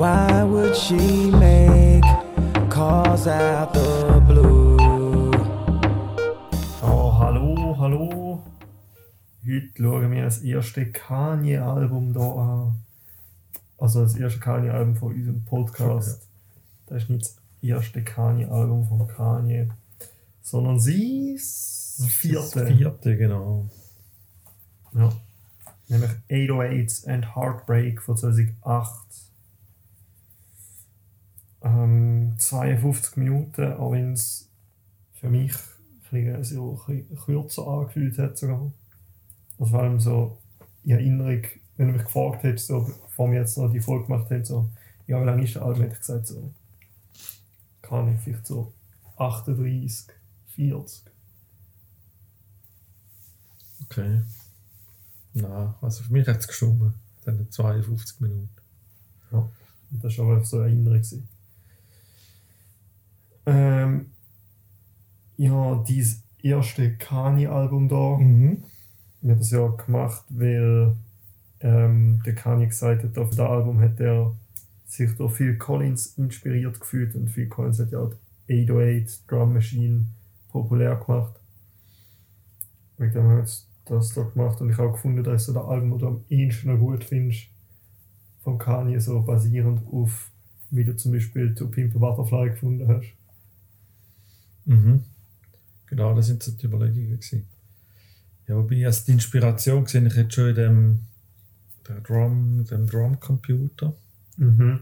Why would she make calls out the blue? Oh, hallo, hallo. Heute schauen wir das erste Kanye-Album hier an. Also das erste Kanye-Album von unserem Podcast. Das ist nicht das erste Kanye-Album von Kanye, sondern sie das vierte. Das vierte, genau. Ja. Nämlich 808s and Heartbreak von 2008. Ähm, 52 Minuten, auch wenn es für mich ein bisschen, so ein bisschen kürzer angefühlt hat sogar. Also vor allem so in Erinnerung, wenn du mich gefragt hättest, so, bevor wir jetzt noch die Folge gemacht haben, so, ja, wie lange ist der Album, hätte ich gesagt, so, kann ich vielleicht so 38, 40. Okay. Nein, also für mich hat es gestimmt. Dann 52 Minuten. Und das war aber so eine Erinnerung. gewesen. Ähm, ja, dieses erste Kanye-Album da, Mhm. wir haben das ja gemacht, weil ähm, der Kanye gesagt hat, auf das Album hat er sich durch Phil Collins inspiriert gefühlt und Phil Collins hat ja auch die 808 Drum Machine populär gemacht. Wegen dem haben wir jetzt das da gemacht und ich habe auch gefunden, dass so das Album, das du am ehesten noch gut findest, von Kanye, so basierend auf, wie du zum Beispiel To Pimp a Butterfly gefunden hast. Mhm. Genau, das sind so die Überlegungen. Gewesen. Ja, wobei also die Inspiration gesehen, ich hätte schon in dem, der Drum, dem Drumcomputer Mhm.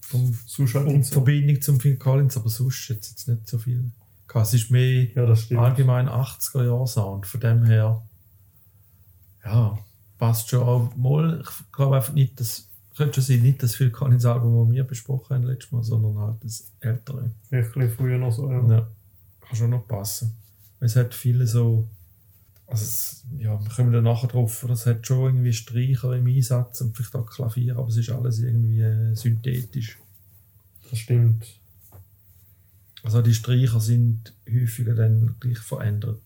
vom Sonst halt und so. Verbindung zum Phil Collins, aber sonst jetzt, jetzt nicht so viel. Es ist mehr Ja, allgemein 80er Jahre Sound. Von dem her, ja, passt schon auch mal. Ich glaube einfach nicht, dass, könnte schon sein, nicht das Phil Collins Album, das wir besprochen haben letztes Mal, sondern halt das ältere. Vielleicht ein bisschen früher noch so, ja. Ja, kann schon noch passen. Es hat viele so, also es, ja, wir kommen dann nachher drauf, oder? es hat schon irgendwie Streicher im Einsatz und vielleicht auch Klavier, aber es ist alles irgendwie äh, synthetisch. Das stimmt. Also die Streicher sind häufiger dann gleich verändert.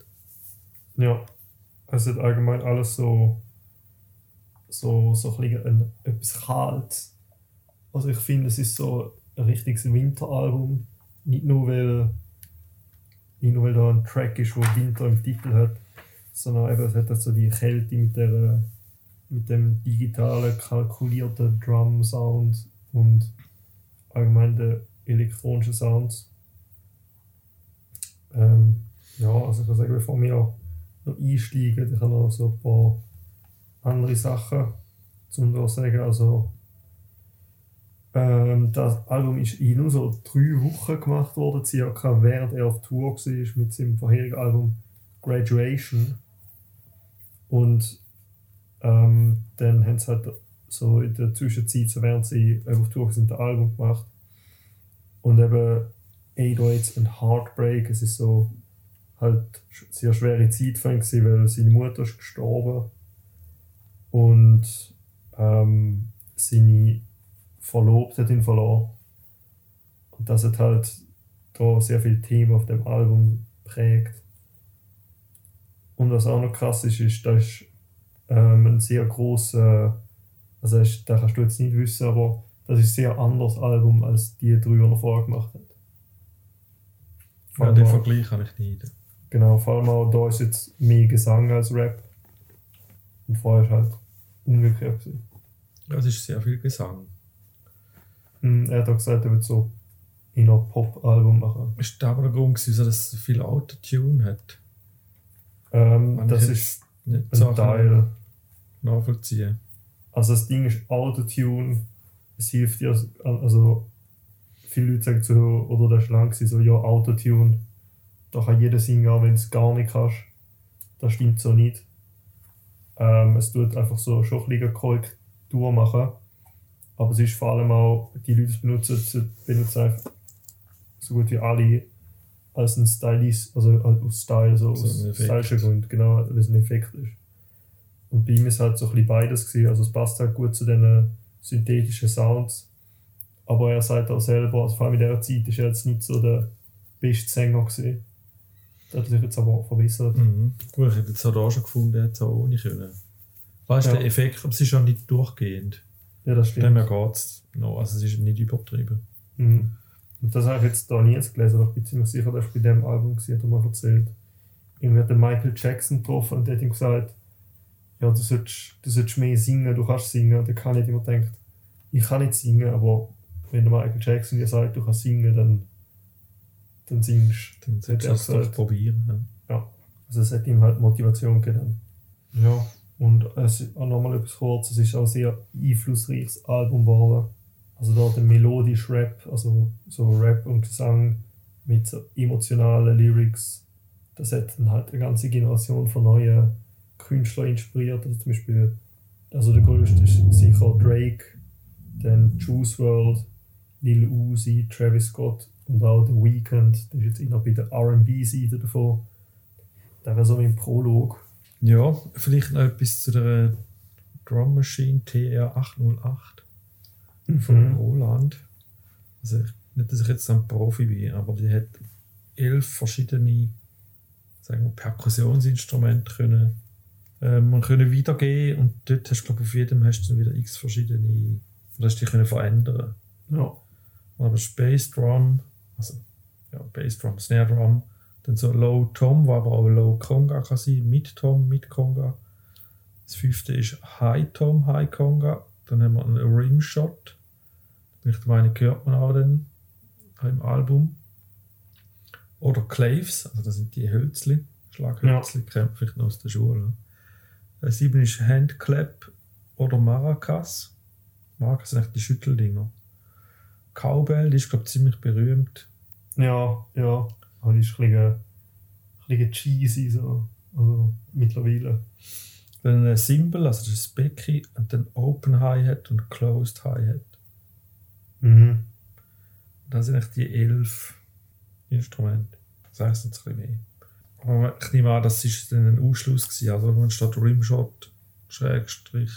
Ja. Es hat allgemein alles so, so, so ein etwas Kaltes. Also ich finde, es ist so ein richtiges Winteralbum. Nicht nur, weil, nicht nur, weil da ein Track ist, der Winter im Titel hat, sondern eben, es hat so die Kälte mit, der, mit dem digitalen, kalkulierten Drum-Sound und allgemein den elektronischen Sounds. Ähm, ja, also ich kann sagen, bevor wir noch einsteigen, ich habe noch so ein paar andere Sachen zum da sagen. Also, ähm, das Album ist in nur so drei Wochen gemacht worden, circa, während er auf Tour war mit seinem vorherigen Album Graduation. Und ähm, dann haben sie halt so in der Zwischenzeit, so während sie auf Tour sind, ein Album gemacht. Und eben 808s und Heartbreak, es ist so halt sehr schwere Zeit weil seine Mutter ist gestorben und ähm, seine Verlobte hat ihn verloren. Und das hat halt da sehr viele Themen auf dem Album prägt. Und was auch noch krass ist, ist, das ist ähm, ein sehr großer, also das, ist, das kannst du jetzt nicht wissen, aber das ist ein sehr anderes Album als die drei, die er vorher gemacht hat. Vor Ja, den Vergleich habe ich nicht. Genau, vor allem auch da ist jetzt mehr Gesang als Rap. Und vorher ist halt umgekehrt. gewesen. Ja, es ist sehr viel Gesang. Hm, Er hat auch gesagt, er wird so in ein Pop-Album machen. Ist da aber der Grund, gewesen, dass es viel Autotune hat? Ähm, das ist Nicht ein Sachen Teil. nachvollziehen. Also das Ding ist Autotune. Es hilft dir, also viele Leute sagen so, oder das ist lang gewesen, so, ja, Autotune, da kann jeder singen, wenn du es gar nicht kannst. Das stimmt so nicht. Ähm, es tut einfach so schon ein bisschen Korrektur machen. Aber es ist vor allem auch, die Leute benutzen, benutzen einfach so gut wie alle als ein Stylist, also aus Style, so So aus stylischen Gründen, genau, weil es ein Effekt ist. Und bei ihm ist halt so ein bisschen beides gewesen. Also es passt halt gut zu den synthetischen Sounds. Aber er sagt auch selber, also vor allem in dieser Zeit ist er jetzt nicht so der beste Sänger gewesen. Das hat sich jetzt aber auch verbessert. Mhm. Gut, ich hätte jetzt auch da schon gefunden, jetzt auch ohne können. Weißt du, Ja. der Effekt, aber es ist ja nicht durchgehend. Ja, das Dem stimmt. her geht es noch. Also es ist nicht übertrieben. Mhm. Und das habe ich jetzt da nie jetzt gelesen, aber ich bin ziemlich sicher, dass bei dem Album gewesen, hat er mal erzählt. Irgendwie hat der Michael Jackson getroffen und der hat ihm gesagt, ja, du solltest, du solltest mehr singen, du kannst singen. Und der kann nicht immer denkt, ich kann nicht singen, aber wenn der Michael Jackson dir sagt, du kannst singen, dann, dann singst Dann solltest du es gesagt. probieren. Ja. Also es hat ihm halt Motivation gegeben. Ja, und es ist auch nochmal etwas kurz, es ist auch ein sehr einflussreiches Album geworden. Also da der melodisch Rap, also so Rap und Gesang mit so emotionalen Lyrics, das hat dann halt eine ganze Generation von neuen Künstlern inspiriert. Also zum Beispiel, also der größte ist sicher Drake, dann Juice WRLD, Lil Uzi, Travis Scott und auch The Weeknd, der ist jetzt eher bei der R&B-Seite davon. Das wäre so mein Prolog. ja, vielleicht noch etwas zu der Drum Machine TR808 von Mhm. Roland. Also ich, nicht, dass ich jetzt ein Profi bin, aber die hat elf verschiedene sagen wir, Perkussionsinstrumente können, ähm, man können wiedergeben und dort hast du glaube auf jedem hast du dann wieder x verschiedene, oder hast du die können verändern. Ja. Aber Bass Drum, also ja, Bass Drum, Snare Drum, dann so Low Tom, wo aber auch Low Conga kann sein, Mid Tom, Mid Conga. Das fünfte ist High Tom, High Conga. Dann haben wir einen Rimshot. Ich meine, hört man auch dann im Album. Oder Claves, also das sind die Hölzli, Schlaghölzli, kennt man vielleicht noch aus der Schule. Äh, Sieben ist Handclap oder Maracas. Maracas sind eigentlich die Schütteldinger. Cowbell, die ist glaube ich ziemlich berühmt. Ja, ja. Aber die ist ein bisschen, ein bisschen cheesy so. Also mittlerweile. Dann ein Cymbal, also das ist Becken, und dann Open Hi-Hat und Closed Hi-Hat. Mhm. Das sind eigentlich die elf Instrumente. Das heisst jetzt ein bisschen mehr. Aber ich nehme an, das ist dann ein Ausschluss gewesen. Also wenn statt Rimshot, Schrägstrich,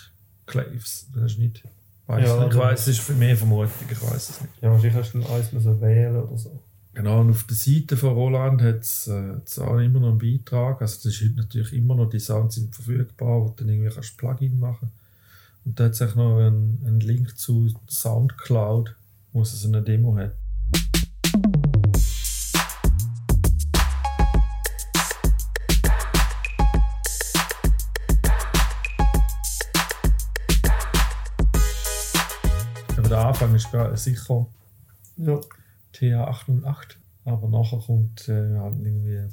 Claves, das ist nicht... Weiss Ja, nicht. ich dann- weiß, es ist für mehr Vermutung, ich weiß es nicht. Ja, wahrscheinlich hast du dann eins müssen wählen oder so. Genau, und auf der Seite von Roland hat es äh, auch immer noch einen Beitrag. Also das ist heute natürlich immer noch, die Sounds sind verfügbar, wo du dann irgendwie kannst Plugin machen Und da hat es noch einen, einen Link zu Soundcloud, wo es so eine Demo hat. Aber der Anfang ist sicher Ja. TH808. Aber nachher kommt äh, halt irgendwie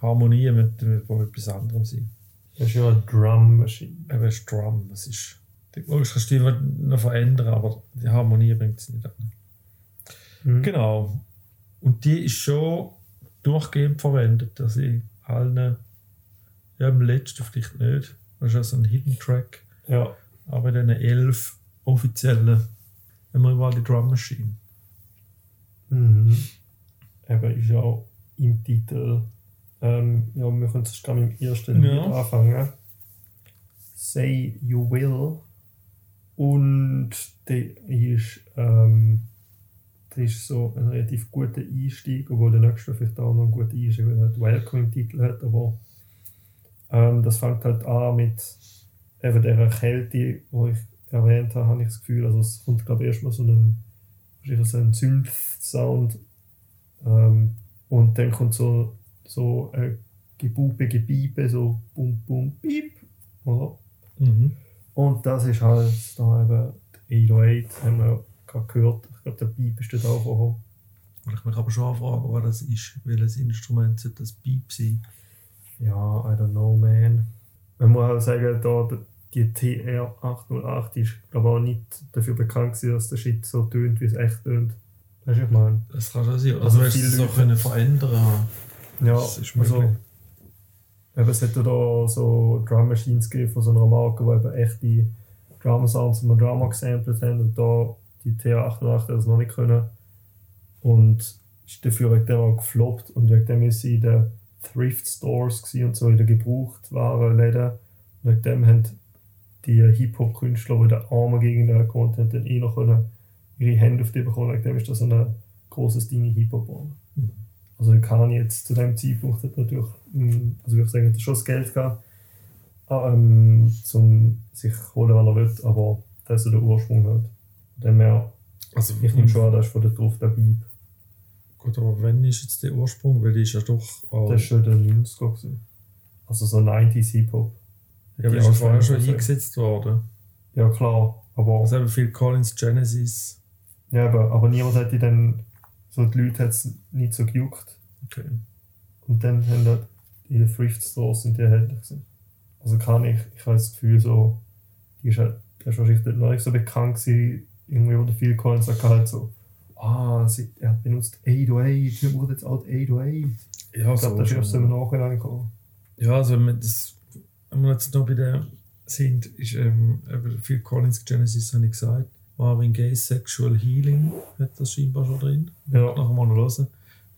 Harmonie mit, mit, mit etwas anderem sein. Das ist ja eine Drum Machine. Eben das Drum, das ist. Die logisch kannst du die noch verändern, aber die Harmonie bringt es nicht an. Mhm. Genau. Und die ist schon durchgehend verwendet, dass ich allen, ja, im letzten vielleicht nicht, das ist ja so ein Hidden Track, Ja. aber in diesen elf offiziellen wir überall die Drum Machine. Mhm. Eben ist ja auch im Titel. Ähm, ja, wir können sonst gerade mit dem ersten Ja. Lied anfangen. Say You Will. Und der ist, ähm, der ist so ein relativ guter Einstieg, obwohl der nächste vielleicht auch noch ein guter Einstieg, weil er halt Welcome im Titel hat, aber ähm, das fängt halt an mit eben dieser Kälte, die ich erwähnt habe, habe ich das Gefühl, also es kommt glaube ich erstmal so ein wahrscheinlich so ein Synth-Sound ähm, und dann kommt so, so ein Gebupe, Gebiepe, so bum, bum, piep, oder? Mhm. Und das ist halt da eben die 808, haben wir gerade gehört. Ich glaube, der Piep ist dort auch gekommen. Ich mich aber schon fragen, was das ist. Welches Instrument sollte das Beep sein? Ja, I don't know, man. Man muss halt sagen, da, die TR808 die ist, ich, auch nicht dafür bekannt gewesen, dass der Shit so tönt, wie es echt tönt. Weißt du, was ich meine? Das kann schon sein. Also Also, also viele du es auch können verändern Ja, Das ist also, möglich. eben, es hat ja da so Drum Machines gegeben von so einer Marke, die eben echte Drum Sounds von Drummer gesampelt haben und da die TR808 hat das noch nicht können. Und ist dafür wegen dem auch gefloppt und wegen dem ist sie in den Thrift Stores und so in den Gebrauchtwarenläden. Wegen dem haben die Hip-Hop-Künstler, die in den Armen gegen den gewohnt haben, dann eh noch können ihre Hände auf die bekommen. Wegen dem ist das so ein großes Ding in Hip-Hop. Mhm. Also Kanye jetzt zu dem Zeitpunkt hat natürlich, also ich würde sagen, hat schon das Geld gehabt, ähm, zum sich holen, wenn er will, aber das ist der Ursprung halt. Dem her, Also, ich nehme schon an, das ist von der drauf der Beep. Gut, aber wenn ist jetzt der Ursprung? Weil die ist ja doch auch. Das ist schon der 90er gewesen. Also so 90s Hip-Hop. Ja, aber die die ist ja vorher schon eingesetzt worden. Ja klar, aber, Also eben Phil Collins, Genesis. ja, aber, aber niemand hätte dann, so die Leute hat es nicht so gejuckt. Okay. Und dann haben halt die Thrift Stores sind die erhältlich gewesen. Also kann ich, ich habe das Gefühl so, die ist halt, der ist wahrscheinlich noch nicht so bekannt gewesen, irgendwie, wo der Phil Collins sagt halt so, ah, sie, er benutzt 808, wir brauchen jetzt auch die 808. Ja, Ich glaube, das ist erst so im. Nachhinein gekommen. Ja, also das, wenn wir jetzt noch bei der sind, ist ähm, Phil Collins Genesis, habe ich gesagt. Marvin Gaye Sexual Healing hat das scheinbar schon drin. Ja. Nachher mal noch hören.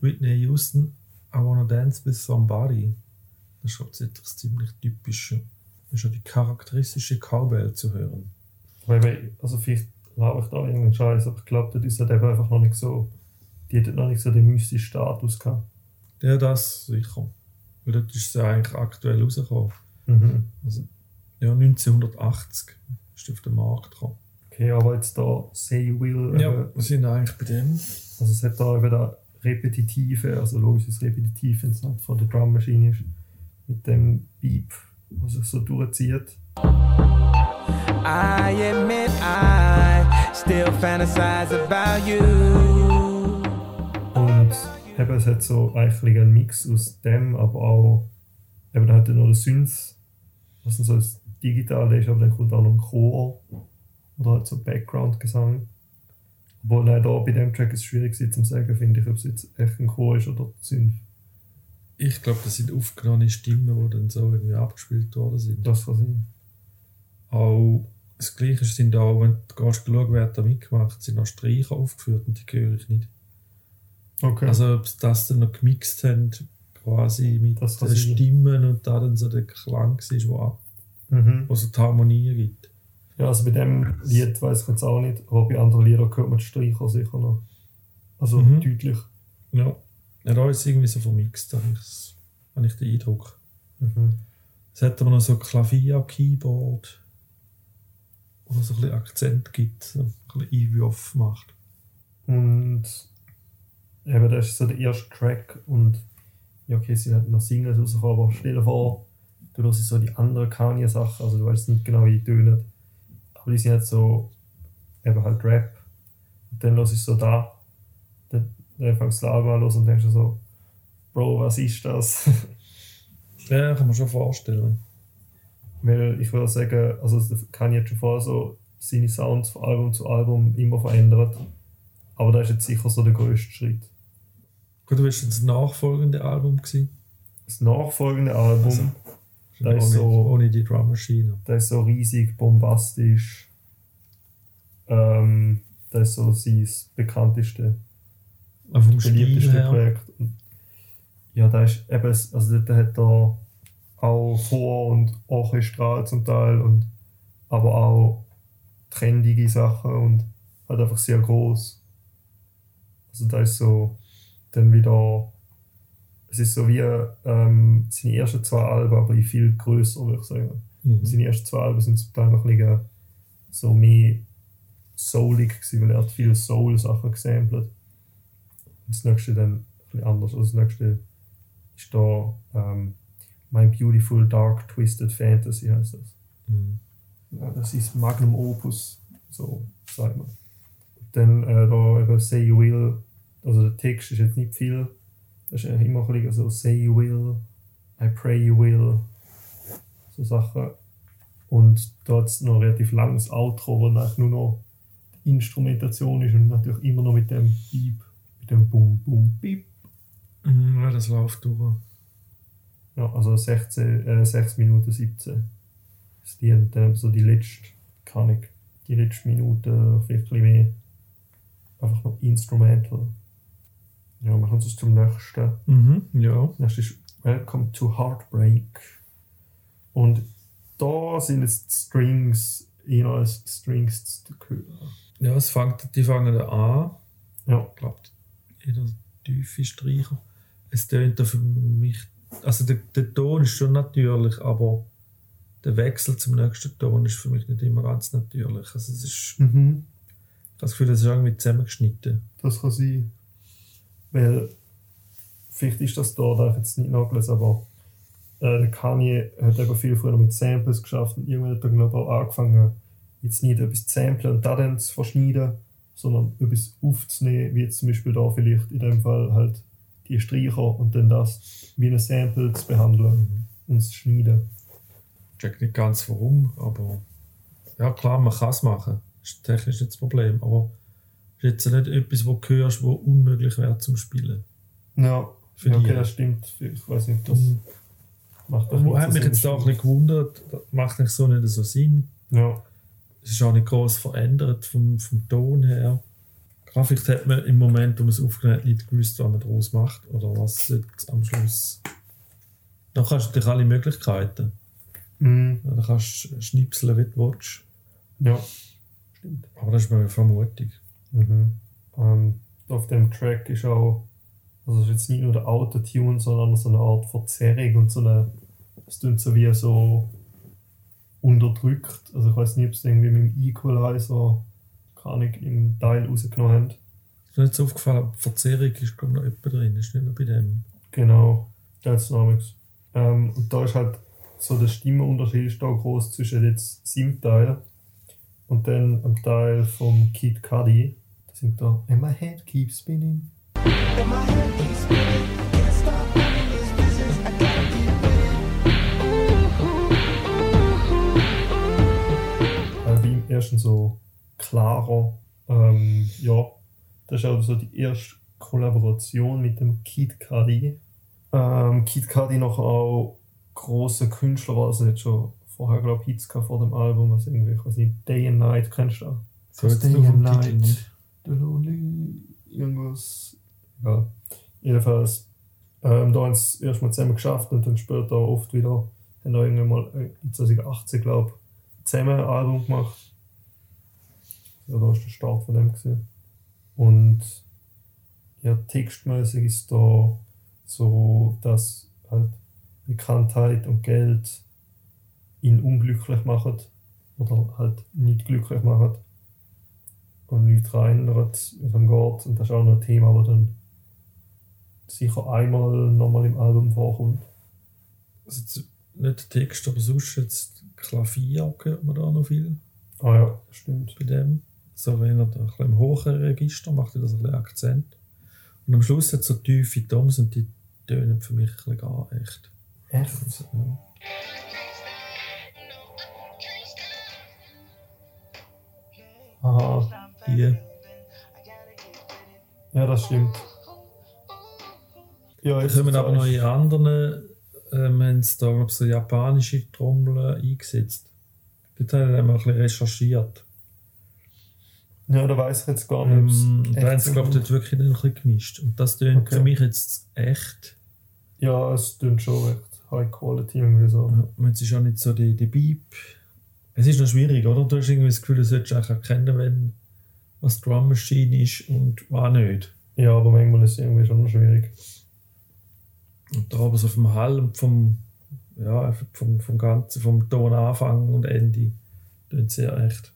Whitney Houston, I Wanna Dance with Somebody. Das ist hauptsächlich das ziemlich typische. Das ist ja die charakteristische Cowbell zu hören. Also vielleicht laber ich da irgendeinen Scheiß, aber ich glaube, das ist halt eben einfach noch nicht so, die hat noch nicht so den mystischen Status gehabt. Ja, das sicher. Weil dort ist sie eigentlich aktuell rausgekommen. Mhm. Also, ja, 1980 ist auf den Markt gekommen. Okay, aber jetzt da Say Will, Ja, eben, wir sind eigentlich bei dem. also es hat da eben da Repetitive, also logisch ist Repetitiv, wenn es halt von der Drum Machine ist, mit dem Beep, was sich so durchzieht. I admit I still fantasize about you. Und eben, es hat so eigentlich einen Mix aus dem, aber auch, eben dann hat er noch den Synth, was dann so das Digitale ist, aber dann kommt auch noch ein Chor oder halt so Background-Gesang. Obwohl nein, da bei dem Track ist es schwierig gewesen, zu sagen, finde ich, ob es jetzt echt ein Chor ist oder Synth. Ich glaube, das sind aufgenommene Stimmen, die dann so irgendwie abgespielt worden sind. Das kann sein. Auch das Gleiche sind auch, wenn du gehst, schauen, wer da mitgemacht sind auch Streicher aufgeführt und die höre ich nicht. Okay. Also, ob sie das dann noch gemixt haben, quasi mit Das den. Stimmen und da dann so der Klang wo, ab- mhm. wo so die Harmonie gibt. Ja, also bei dem Lied weiß ich jetzt auch nicht, aber bei anderen Liedern hört man die Streicher sicher noch. Also Mhm. deutlich. Ja, ja da ist es irgendwie so vermixt, habe ich, das- habe ich den Eindruck. Mhm. Es hat aber noch so Klavier-Keyboard, wo so ein bisschen Akzent gibt, so ein bisschen Einwurf macht. Und eben, das ist so der erste Track und ja, okay, sie hat noch Singles rausgekommen, aber stell dir vor, du hörst so die anderen Kanye-Sachen, also du weißt nicht genau, wie die tönen, aber die sind jetzt so, eben halt Rap. Und dann hörst du so da, dann, dann fängst du das Album an los und denkst so, Bro, was ist das? Ja, kann man schon vorstellen. Weil ich würde sagen, also Kanye hat schon vorher so seine Sounds von Album zu Album immer verändert. Aber das ist jetzt sicher so der größte Schritt. Gut, du bist das nachfolgende Album gewesen. Das nachfolgende Album, Also, Da ist ohne, so- ohne die Drum Machine. das ist so riesig, bombastisch. Ähm, das ist so sein bekannteste, vom beliebteste. Projekt. Ja, da ist eben, also da hat er auch Chor und Orchestral zum Teil und aber auch trendige Sachen und halt einfach sehr groß. Also da ist so dann wieder, es ist so wie ähm, seine ersten zwei Alben, aber in viel größer, würde ich sagen. Mhm. Seine ersten zwei Alben sind zum Teil noch ein bisschen so mehr soulig gewesen, weil er hat viele Soul-Sachen gesampelt. Und das nächste dann ein bisschen anders. Also das nächste ist da ähm, My Beautiful Dark Twisted Fantasy heißt das. Mhm. Ja, das ist Magnum Opus, so sagt man. Dann äh, da eben Say You Will, also der Text ist jetzt nicht viel, das ist immer ein bisschen so Say You Will, I Pray You Will, so Sachen. Und hat es noch ein relativ langes Outro, wo eigentlich nur noch die Instrumentation ist und natürlich immer noch mit dem Beep, mit dem Bum Bum Beep. Mhm, ja, das läuft durch. Ja, also 16, äh, 6 Minuten 17. Das Lied, dann so die letzte, kann ich, die letzte Minute, vielleicht ein bisschen mehr. Einfach noch Instrumental. Ja, wir kommen jetzt zum nächsten. Mhm, ja. Das ist Welcome to Heartbreak. Und da sind jetzt die Strings eher als Strings zu hören. Ja, es fängt, die fangen da an. Ja, Ich glaube, jeder tiefe Streicher. Es tönt für mich. Also der, der Ton ist schon natürlich, aber der Wechsel zum nächsten Ton ist für mich nicht immer ganz natürlich. Also es ist, Mhm. ich habe das Gefühl, das ist irgendwie zusammengeschnitten. Das kann sein. Weil, vielleicht ist das da, da ich jetzt nicht nachgelesen, aber äh, der Kanye hat eben viel früher mit Samples geschafft und irgendwann hat er, glaube auch angefangen, jetzt nicht etwas zu samplen und da dann zu verschneiden, sondern etwas aufzunehmen, wie jetzt zum Beispiel da vielleicht in dem Fall halt die Streicher und dann das wie ein Sample zu behandeln und zu schneiden. Ich check nicht ganz warum, aber ja klar, man kann es machen. Das ist technisch nicht das Problem, aber jetzt nicht etwas, wo du hörst, wo unmöglich wäre zum Spielen. Ja, Für ja die- okay, das stimmt. Ich weiß nicht, das Und macht doch wo nicht hat mich Sinn. jetzt da auch ein bisschen gewundert, das macht nicht so nicht so Sinn. Ja, Es ist auch nicht groß verändert vom, vom Ton her. Vielleicht hat man im Moment, wo man es aufgenommen hat, nicht gewusst, was man daraus macht oder was jetzt am Schluss. Dann kannst du natürlich alle Möglichkeiten. mhm. Dann kannst du schnipseln, wie du willst. ja. stimmt. Aber das ist meine Vermutung. Mhm. Ähm, auf dem Track ist auch, also es ist jetzt nicht nur der Autotune, sondern so eine Art Verzerrung und so eine, es klingt so wie so unterdrückt. Also ich weiß nicht, ob es irgendwie mit dem Equalizer, keine Ahnung, irgendeinen Teil rausgenommen haben. Ist mir nicht so aufgefallen, Verzerrung ist glaube ich, noch etwa drin, ist nicht nur bei dem. Genau, das ist ähm, Und da ist halt so der Stimmenunterschied ist da groß zwischen jetzt seinem Teil und dann am Teil vom Kid Cudi. Singt er And my head keeps spinning. And my head keeps spinning. Can't stop running this business. I gotta keep äh, wie im ersten so klarer. Ähm, ja, das ist auch so die erste Kollaboration mit dem Kid Cudi. Ähm, Kid Cudi noch auch großer Künstler war, also jetzt schon vorher glaube ich Hits vor dem Album, also irgendwie, ich weiß nicht, Day and Night, kennst du das? Day and Night. The Lonely, irgendwas, ja, jedenfalls, ähm, da haben sie erstmal zusammen geschafft und dann später oft wieder, haben wir irgendwann mal äh, in 2018, glaube ich, zusammen ein Album gemacht. Ja, da war der Start von dem. Gewesen. Und ja, textmäßig ist da so, dass halt Bekanntheit und Geld ihn unglücklich machen oder halt nicht glücklich machen und nichts reinert, wie es geht. Und das ist auch noch ein Thema, das dann sicher einmal nochmal im Album vorkommt. Also nicht der Text, aber sonst jetzt Klavier hört man da noch viel Ah ja, stimmt. bei dem. So wenn er da ein bisschen im hohen Register macht, er das ein bisschen Akzent. Und am Schluss hat es so tiefe Toms und die tönen für mich ein bisschen gar echt. Echt? Also, ja. Aha, Die, ja, das stimmt. Ja, jetzt kommen aber noch in anderen, ähm, haben sie da glaub, so japanische Trommeln eingesetzt. Dort haben wir ein bisschen recherchiert. Ja, da weiß ich jetzt gar nicht, Ähm, da haben echt sie, glaube ich, dort wirklich ein bisschen gemischt. Und das tönt Okay. für mich jetzt echt. Ja, es klingt schon recht High Quality irgendwie so. Ja, jetzt ist auch nicht so die, die Beep. Es ist noch schwierig, oder? Du hast irgendwie das Gefühl, du solltest eigentlich erkennen, wenn was Drum Machine ist und was nicht. Ja, aber manchmal ist es irgendwie schon schwierig. Und da aber so vom Hall und vom, ja, vom, vom Ganzen, vom Tonanfang und Ende, tönt sehr echt.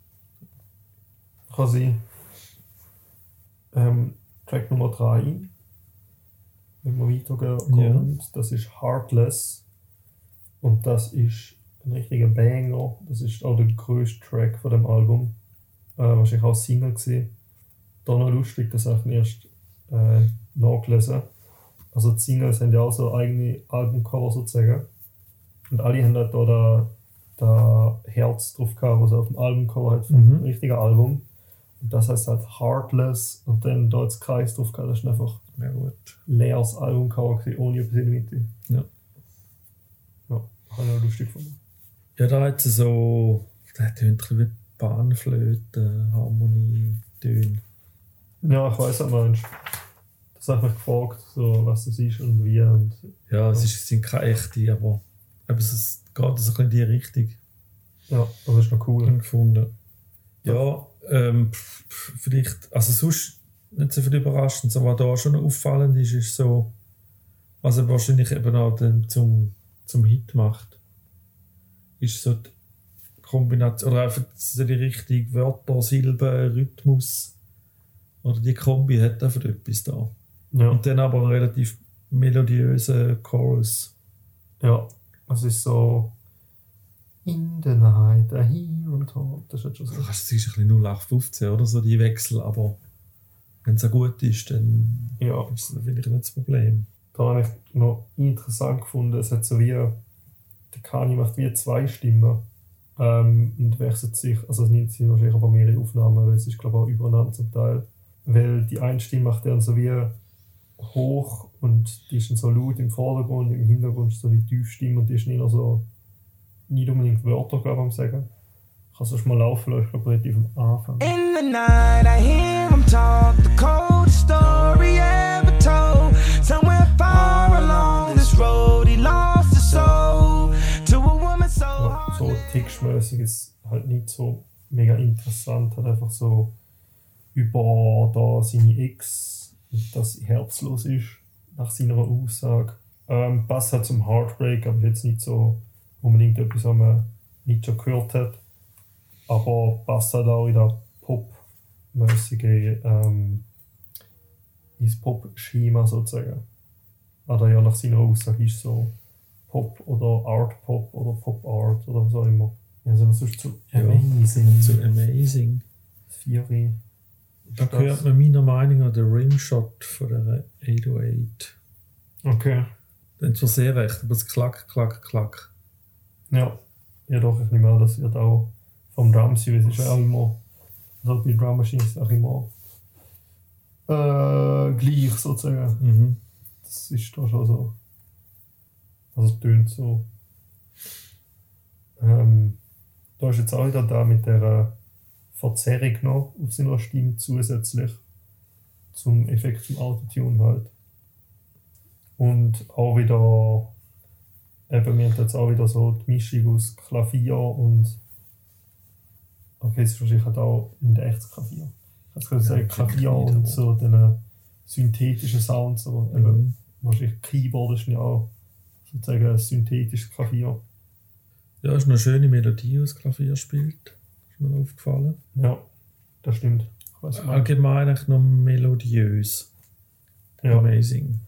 Kann sein. Ähm, Track Nummer 3. Wenn wir weitergehen, das ist Heartless. Und das ist ein richtiger Banger. Das ist auch der größte Track von dem Album. Äh, wahrscheinlich auch Single gesehen. Da noch lustig, das habe ich erst äh, nachgelesen. Also die Singles haben ja auch so eigene Albumcover sozusagen. Und alle haben halt da da, da Herz drauf gehabt, was auf dem Albumcover hat vom Mhm. richtigen Album. Und das heißt halt Heartless und dann da jetzt Kreis drauf gehabt, das ist einfach Ja, gut. leeres Albumcover gewesen, ohne etwas in der Mitte. Ja. Ja, habe ich auch lustig gefunden. Ja, da hat sie so, ein bisschen wie Bahnflöte, Harmonie, Töne. Ja, ich weiß auch meinst. Das habe ich mich gefragt, so, was das ist und wie. Und Ja, es, ist, es sind keine echte, aber, aber es ist, geht so in die Richtung. ja, das ist noch cool. gefunden. Ja, ähm, vielleicht, also sonst nicht so viel überraschend, aber was da schon auffallend ist, ist so, was er wahrscheinlich eben auch dann zum, zum Hit macht. ist so die Kombination, oder einfach so die richtige Wörter, Silben, Rhythmus. Oder die Kombi hat einfach etwas da. Ja, Und dann aber einen relativ melodiösen Chorus. ja. Es ist so. In the night, I hear and talk. Das ist halt schon so. Das ist ein bisschen 0815 oder so, die Wechsel, aber wenn es gut ist, dann Ja, ist das finde ich nicht das Problem. da habe ich noch interessant gefunden, es hat so wie. Der Kani macht wie zwei Stimmen. Ähm, und wechselt sich, also es nimmt sich wahrscheinlich aber mehrere Aufnahmen, weil es ist glaube ich auch übereinander zum Teil. Weil die eine Stimme macht dann so wie hoch und die ist dann so laut im Vordergrund, im Hintergrund ist so die Tiefstimme und die ist nicht so nicht unbedingt Wörter, glaube ich, am Sagen. Kannst du schon mal laufen lassen, ich relativ am Anfang. In the night, I hear him talk. The coldest story ever textmäßig ist halt nicht so mega interessant, halt einfach so über da seine Ex, dass herzlos ist, nach seiner Aussage. Ähm, passt halt zum Heartbreak, aber jetzt nicht so unbedingt etwas, was man nicht schon gehört hat. Aber passt halt auch in der Pop-mäßige, ähm, ins Pop-Schema sozusagen. Oder ja, nach seiner Aussage ist so Pop oder Art Pop oder Pop Art oder was auch immer. Ja, so das ist so Ja. amazing. So amazing. Fury. Da gehört man meiner Meinung nach den Rimshot von der 808. Okay. Dann zwar sehr recht, aber es klack, klack, klack. Ja. Ja, doch, ich nehme an, das wird auch vom Drum Series ist ja auch immer, also bei Drum Machine ist es auch immer äh, gleich sozusagen. Mhm. Das ist da schon so. Also es tönt so. Ähm, da ist jetzt auch wieder da mit der äh, Verzerrung noch auf seiner Stimme zusätzlich zum Effekt zum Autotune halt. Und auch wieder, eben, wir haben jetzt auch wieder so die Mischung aus Klavier und okay, es ist wahrscheinlich halt auch in der echten Klavier. Ich kann sagen, Ja, Klavier nicht, und so den synthetischen Sounds, aber eben, Mhm. wahrscheinlich Keyboard ist ja auch sozusagen ein synthetisches Klavier. Ja, ist eine schöne Melodie, was das Klavier spielt. Ist mir aufgefallen. Ja, das stimmt. Allgemein eigentlich noch melodiös. Ja. Amazing.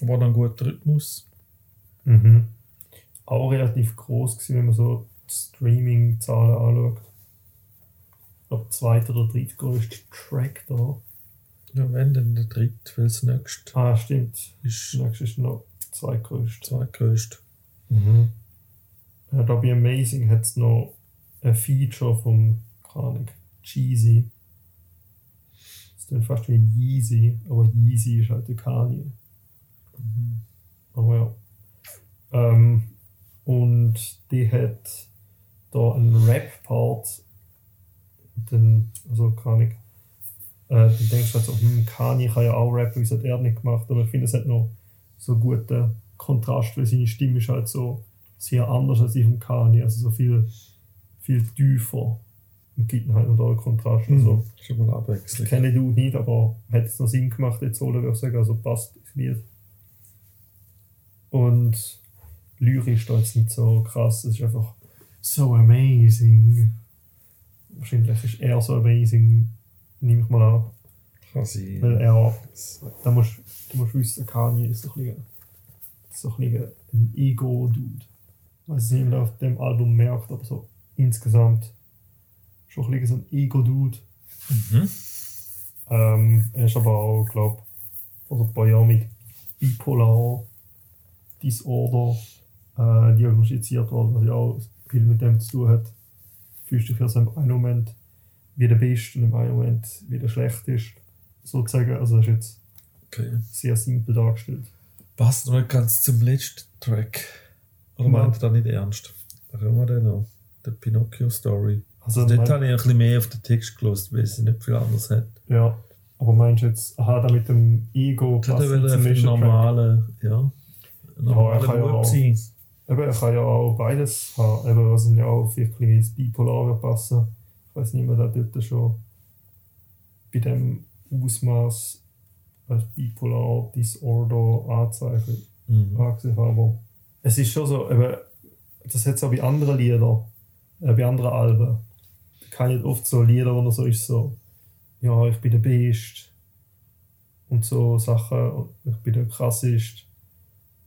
Aber dann guter Rhythmus. Mhm. Auch relativ groß gewesen, wenn man so Streaming-Zahlen anschaut. Ich glaube, zweiter oder drittgrößte Track da. Ja, wenn dann der dritte, weil das nächste Ah, stimmt. ist Das nächste ist noch zweitgrößte. zweitgrößte. Mhm. Ja, da bei Amazing hat es noch ein Feature vom, keine Cheesy. Das klingt fast wie Yeezy, aber Yeezy ist halt der Kanye. Aber ja. Ähm, und die hat da einen Rap-Part. Dann, also keine Ahnung. Äh, dann denkst du halt so, hm, Kanye kann ja auch rappen, wieso hat er nicht gemacht? Aber ich finde, es hat noch so einen guten Kontrast, weil seine Stimme ist halt so sehr anders als die von Kanye, also so viel, viel tiefer. Und gibt halt noch da einen Kontrast. Also, Schon mal ich abwechselnd. kenne du nicht, aber hat es noch Sinn gemacht, jetzt oder würde ich sagen, also passt ins Lied. Und lyrisch da jetzt nicht so krass, es ist einfach so amazing. Wahrscheinlich ist er so amazing, nehme ich mal an. Kann sein. Weil er, da musst, du musst wissen, Kanye ist so ein bisschen, so ein, bisschen ein Ego-Dude. Man auf dem Album merkt, aber so insgesamt schon ein bisschen so ein Ego-Dude. Mhm. Ähm, er ist aber auch, glaube ich, vor so ein paar Jahren mit Bipolar Disorder äh, diagnostiziert worden, was ja auch viel mit dem zu tun hat. Fühlst dich ja so im einen Moment wie der Best und im einen Moment wie der Schlechtest. Sozusagen, also das ist jetzt Okay. sehr simpel dargestellt. Passt noch ganz zum letzten Track. Oder meint ihr das nicht ernst? Was haben wir denn noch? Der Pinocchio Story. Also, Also dort habe ich ein bisschen mehr auf den Text gelost, weil es nicht viel anderes hat. ja, aber meinst du jetzt, aha, da mit dem Ego er zum ein nächsten Track? normale, ja. Er ja auch-. Eben, er kann ja auch beides haben. Eben, was ja auch vielleicht ins Bipolare passen. Ich weiß nicht, ob man da dort schon bei dem Ausmaß als Bipolar Disorder anzeichnet, Mhm. angesehen hat. Es ist schon so, eben, das hat es auch bei anderen Liedern, äh, bei anderen Alben. Kanye hat oft so Lieder, wo er so ist, so, ja, ich bin der Best und so Sachen, ich bin der Krassest.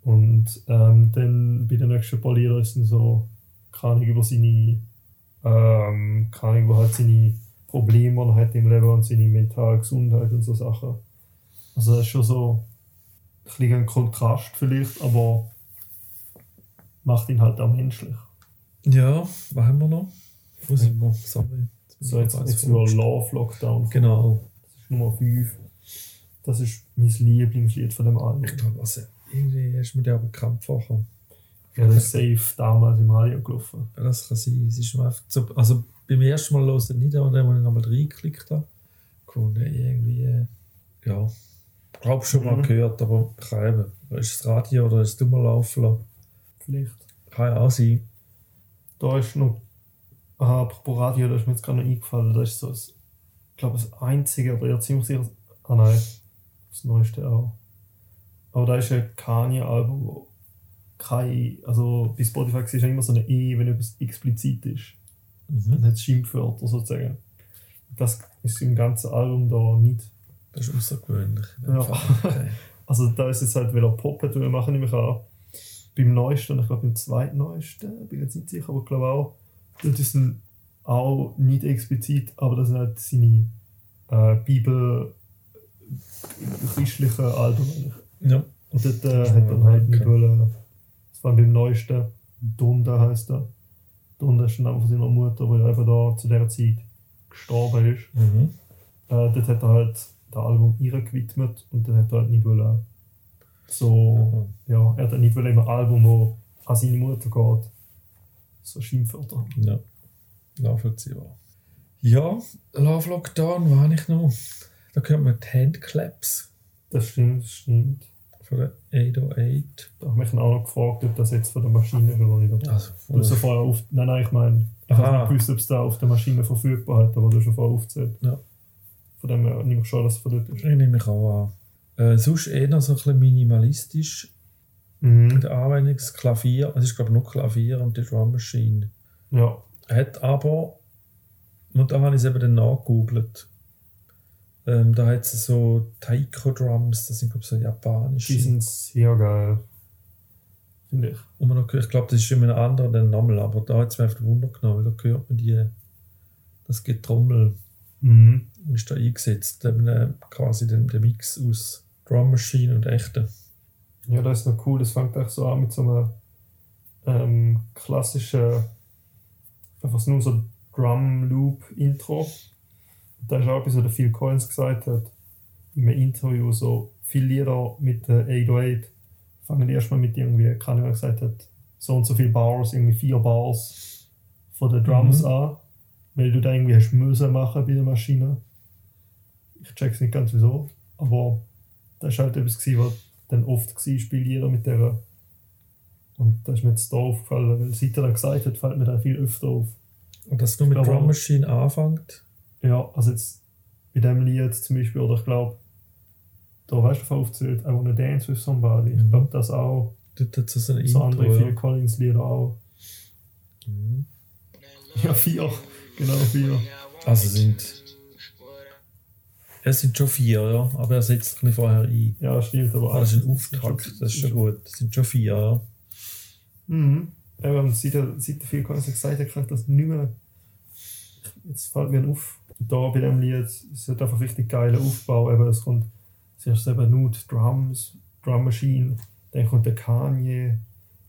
Und ähm, dann bei den nächsten paar Liedern ist dann so, keine Ahnung, über seine, ähm, keine Ahnung, über halt seine Probleme, die er hat im Leben und seine mentale Gesundheit und so Sachen. Also das ist schon so ein ein Kontrast vielleicht, aber macht ihn halt auch menschlich. Ja, was haben wir noch? Wo sind wir? Sorry. So, jetzt, ich jetzt ganz nur. Love Lockdown. Genau. Das ist Nummer 5. Das ist mein Lieblingslied von dem Album. Ich glaube, also, irgendwie ist mir der aber krampfhacher. Ja, das ist safe damals im Radio gelaufen. Ja, Das kann sein. Es ist einfach so, also beim ersten Mal hören nicht, aber dann, als ich nochmal reingeklickt habe, konnte ich irgendwie, äh, ja, ich glaube schon mal Mhm. gehört, aber ich kann eben, ist das Radio oder ist es dummer laufen lassen? Vielleicht. Kann ja auch sein. Da ist noch, aha, apropos Radio, da ist mir jetzt gerade noch eingefallen, das ist so, das, ich glaube, das einzige, oder ja, ziemlich sicher, ah nein, das neueste auch. Aber da ist ein Kanye-Album, wo kein, also bei Spotify ist ja immer so eine E, wenn etwas explizit ist. Dann Mhm. hat es Schimpfwörter sozusagen. Das ist im ganzen Album da nicht. Das ist außergewöhnlich. Ja. Okay. Also da ist jetzt halt wieder Pop, wir machen nämlich auch beim neuesten, ich glaube beim zweitneuesten, bin jetzt nicht sicher, aber ich glaube auch, das ist ein, auch nicht explizit, aber das sind halt seine äh, Bibel christlichen Alben. eigentlich. Ja. Und dort äh, hat dann halt nicht wollen, das war beim neuesten, Dunda heißt er. Dunda ist der Name von seiner Mutter, die ja eben da zu dieser Zeit gestorben ist. Mhm. Äh, dort hat er halt das Album ihr gewidmet und dann hat er halt nicht wollen, so, ja, er hat nicht wollen im Album, wo an seine Mutter geht, so Schimpfwörter. Ja, nachvollziehbar. Ja, Love Lockdown war ich noch. Da hört man die Handclaps Das stimmt, das stimmt. von der 808. Da habe ich mich auch noch gefragt, ob das jetzt von der Maschine ist oder nicht. Also, Du hast ja vorher auf, nein, nein, ich meine, ich habe nicht gewusst, ob es da auf der Maschine verfügbar hat, aber du hast schon vorher aufgezählt. Ja. Von dem her nehme ich schon, dass es von dort ist. ich nehme mich auch an. Äh, sonst eher so ein bisschen minimalistisch. Mhm. Der Anwendung das Klavier, es ist glaube ich nur Klavier und die Drum Machine. Ja, Hat aber, und da habe ich es eben dann nachgegoogelt, ähm, da hat es so Taiko-Drums, das sind glaube ich so japanische. die sind sehr geil. Finde ich. Und man noch, ich glaube, das ist immer ein anderer den Namen, aber da hat es mir einfach Wunder genommen, weil da hört man die, das Getrommel Mhm. ist da eingesetzt, eben, äh, quasi den, der Mix aus Drum Machine und echten. Ja, das ist noch cool. Das fängt echt so an mit so einem ähm, klassischen, einfach nur so Drum-Loop-Intro. Da ist auch etwas, was der Phil Collins gesagt hat in einem Interview. So viele Lieder mit der 808 fangen erstmal mit irgendwie, keine Ahnung, gesagt hat, so und so viele Bars, irgendwie vier Bars von den Drums Mhm. an, weil du da irgendwie hast müssen machen bei der Maschine. Ich check's nicht ganz wieso, aber das war halt etwas, gewesen, was dann oft war, spielt jeder mit der. Und das ist mir jetzt da aufgefallen, weil seit er das gesagt hat, fällt mir da viel öfter auf. Und dass du mit Aber- Drum Machine anfängt, Ja, also jetzt bei dem Lied zum Beispiel, oder ich glaube, da weißt du von aufgezählt, I Wanna Dance with Somebody. Ich Mhm. glaube, das auch, hat es so ein so andere. Phil Ja. Collins Lieder auch. Mhm. Ja, vier, genau vier. Also sind. Es sind schon vier, ja, aber er setzt ein bisschen vorher ein. Ja, stimmt, aber Ah, das ist ein Auftakt, das ist schon gut. Das sind schon vier, ja. Mhm. Eben, seit, er, seit der Phil Collins gesagt hat, kann ich das nicht mehr. Jetzt fällt mir auf. Da bei dem Lied es hat einfach richtig geiler Aufbau. Eben, es kommt zuerst eben nur die Drums, Drum Machine, dann kommt der Kanye,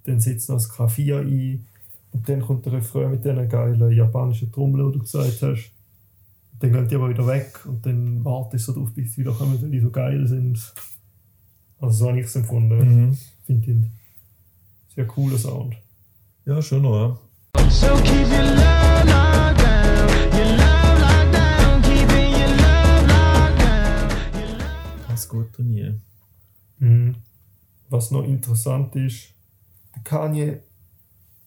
dann setzt noch das Klavier ein und dann kommt der Refrain mit diesen geilen japanischen Trommeln, die du gesagt hast. Dann gehen die aber wieder weg und dann wartest du so drauf, bis sie wieder kommen, weil die so geil sind. Also so habe ich es empfunden. Mhm. Ich finde den sehr cooler Sound. Ja, schon noch, ja. So keep your love locked down. Your love locked down. Keeping your love locked down. Ganz gut trainieren. Mhm. Was noch interessant ist, der Kanye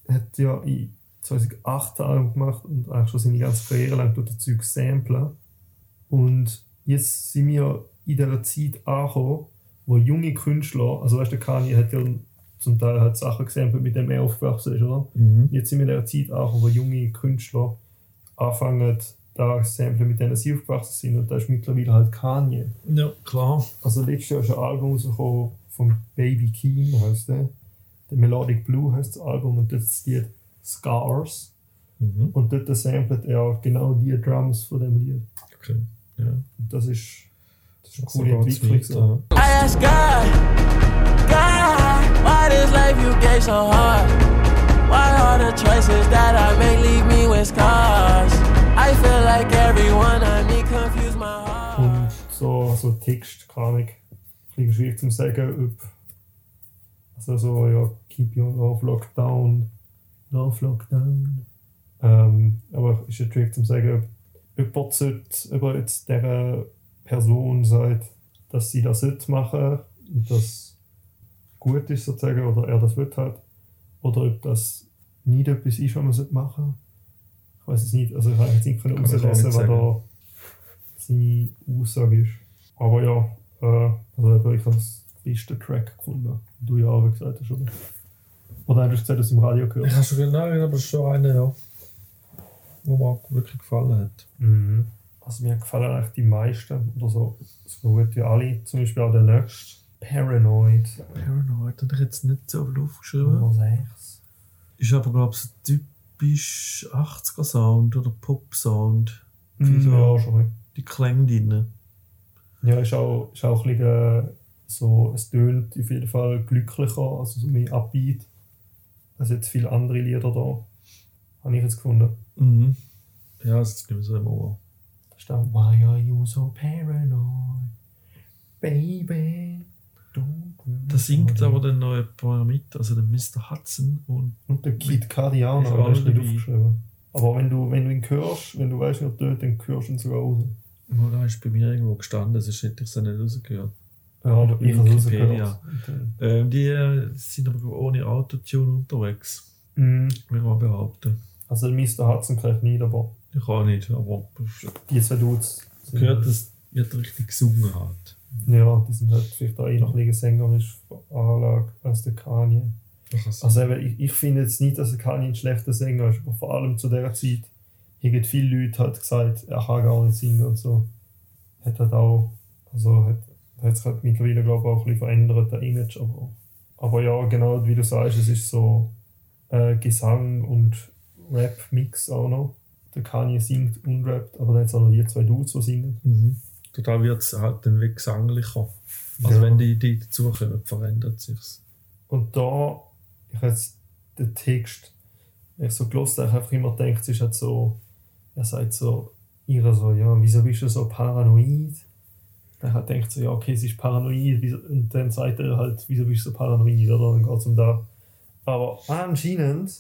hat ja in 2008 ein Album gemacht und eigentlich schon seine ganze Karriere lang tut er Zeug samplen. Und jetzt sind wir in dieser Zeit angekommen, wo junge Künstler, also weißt du, der Kanye hat ja zum Teil halt Sachen gesampelt, mit denen er aufgewachsen ist, oder? Mhm. Jetzt sind wir in der Zeit auch, wo junge Künstler anfangen, da Sample mit denen sie aufgewachsen sind und da ist mittlerweile halt Kanye. Ja, klar. Also letztes Jahr ist ein Album rausgekommen von Baby Keem, heißt der. The Melodic Blue heißt das Album und das das Lied Scars. Mhm. Und dort samplet er genau die Drums von dem Lied. Okay. Ja. Und das ist, das ist eine So coole Entwicklung. So. I ask God, God, why this life you gave so hard? Why all the choices that I make leave me with scars? I feel like everyone I meet confuse my heart. Und so, so Text, keine Ahnung, schwierig zu sagen, ob. Also so, ja, keep your love lockdown, love lockdown. Ähm, aber ist ja schwierig zu sagen, ob jemand, sollte, ob jetzt dieser Person sagt, dass sie das sollte machen und das gut ist sozusagen, oder er das will hat, oder ob das nicht etwas ist, was man sollte machen Ich weiß es nicht, also ich habe jetzt nicht können Kann ich auch rauslesen, nicht was da seine Aussage ist. Aber ja, äh, also ich habe das beste Track gefunden. Du ja auch gesagt hast, oder? Oder hast du gesagt, dass du im Radio Ich gehört habe schon genau, aber das ist schon eine, ja. Wo mir auch wirklich gefallen hat. Mhm. Also mir gefallen eigentlich die meisten, oder so, so gut wie alle. Zum Beispiel auch der nächste, Paranoid, Paranoid habe ich jetzt nicht so viel aufgeschrieben. Nummer 6. Ist aber, glaube ich, so typisch 80er-Sound oder Pop-Sound. Mhm, so- ja, schon. Die Klänge drin. Ja, ist auch, ist auch ein bisschen äh, so, es tönt auf jeden Fall glücklicher, also so mehr Upbeat, als jetzt viele andere Lieder da. Habe ich jetzt gefunden. Mhm. Ja, es ist nicht mehr so im Ohr. Da steht Why are you so paranoid? Baby. Da singt aber dann noch ein paar mit, also der Mr. Hudson und Und der Kid der auch ist nicht dabei. aufgeschrieben. Aber wenn du, wenn du ihn hörst, wenn du weißt, wie er tönt, dann hörst du ihn sogar raus. da ist bei mir irgendwo gestanden, sonst hätte ich es nicht rausgehört. Ja, ich habe es Wikipedia. dann- Ähm, die äh, sind aber ohne Autotune unterwegs, Mhm. ich mal behaupten. Also der Mr. Hudson kriegt nicht, aber Ich auch nicht, aber ich die zwei Dudes gehört, dass wird richtig gesungen hat. Ja, die sind halt vielleicht auch eh noch ein bisschen sängerisch Anlage als der Kanye. Also, Also eben, ich, ich finde jetzt nicht, dass der Kanye ein schlechter Sänger ist, aber vor allem zu dieser Zeit haben viele Leute halt gesagt, er kann gar nicht singen und so. Hat halt auch, also hat, hat sich halt mittlerweile glaube ich auch ein bisschen verändert, der Image, aber, aber ja, genau wie du sagst, es ist so äh, Gesang und Rap-Mix auch noch. Der Kanye singt und rappt, aber dann hat es auch noch die zwei Dudes, die singen. mhm. Total wird es halt dann wie gesanglicher. Also Ja. wenn die, die dazukommen, verändert sich's. Und da, ich habe jetzt den Text, ich so gelost habe, ich einfach immer gedacht, es ist halt so, er sagt so, ihre so, ja, wieso bist du so paranoid? Dann hat denkt so, ja, okay, sie ist paranoid, und dann sagt er halt, wieso bist du so paranoid, oder? Dann geht es um da. Aber anscheinend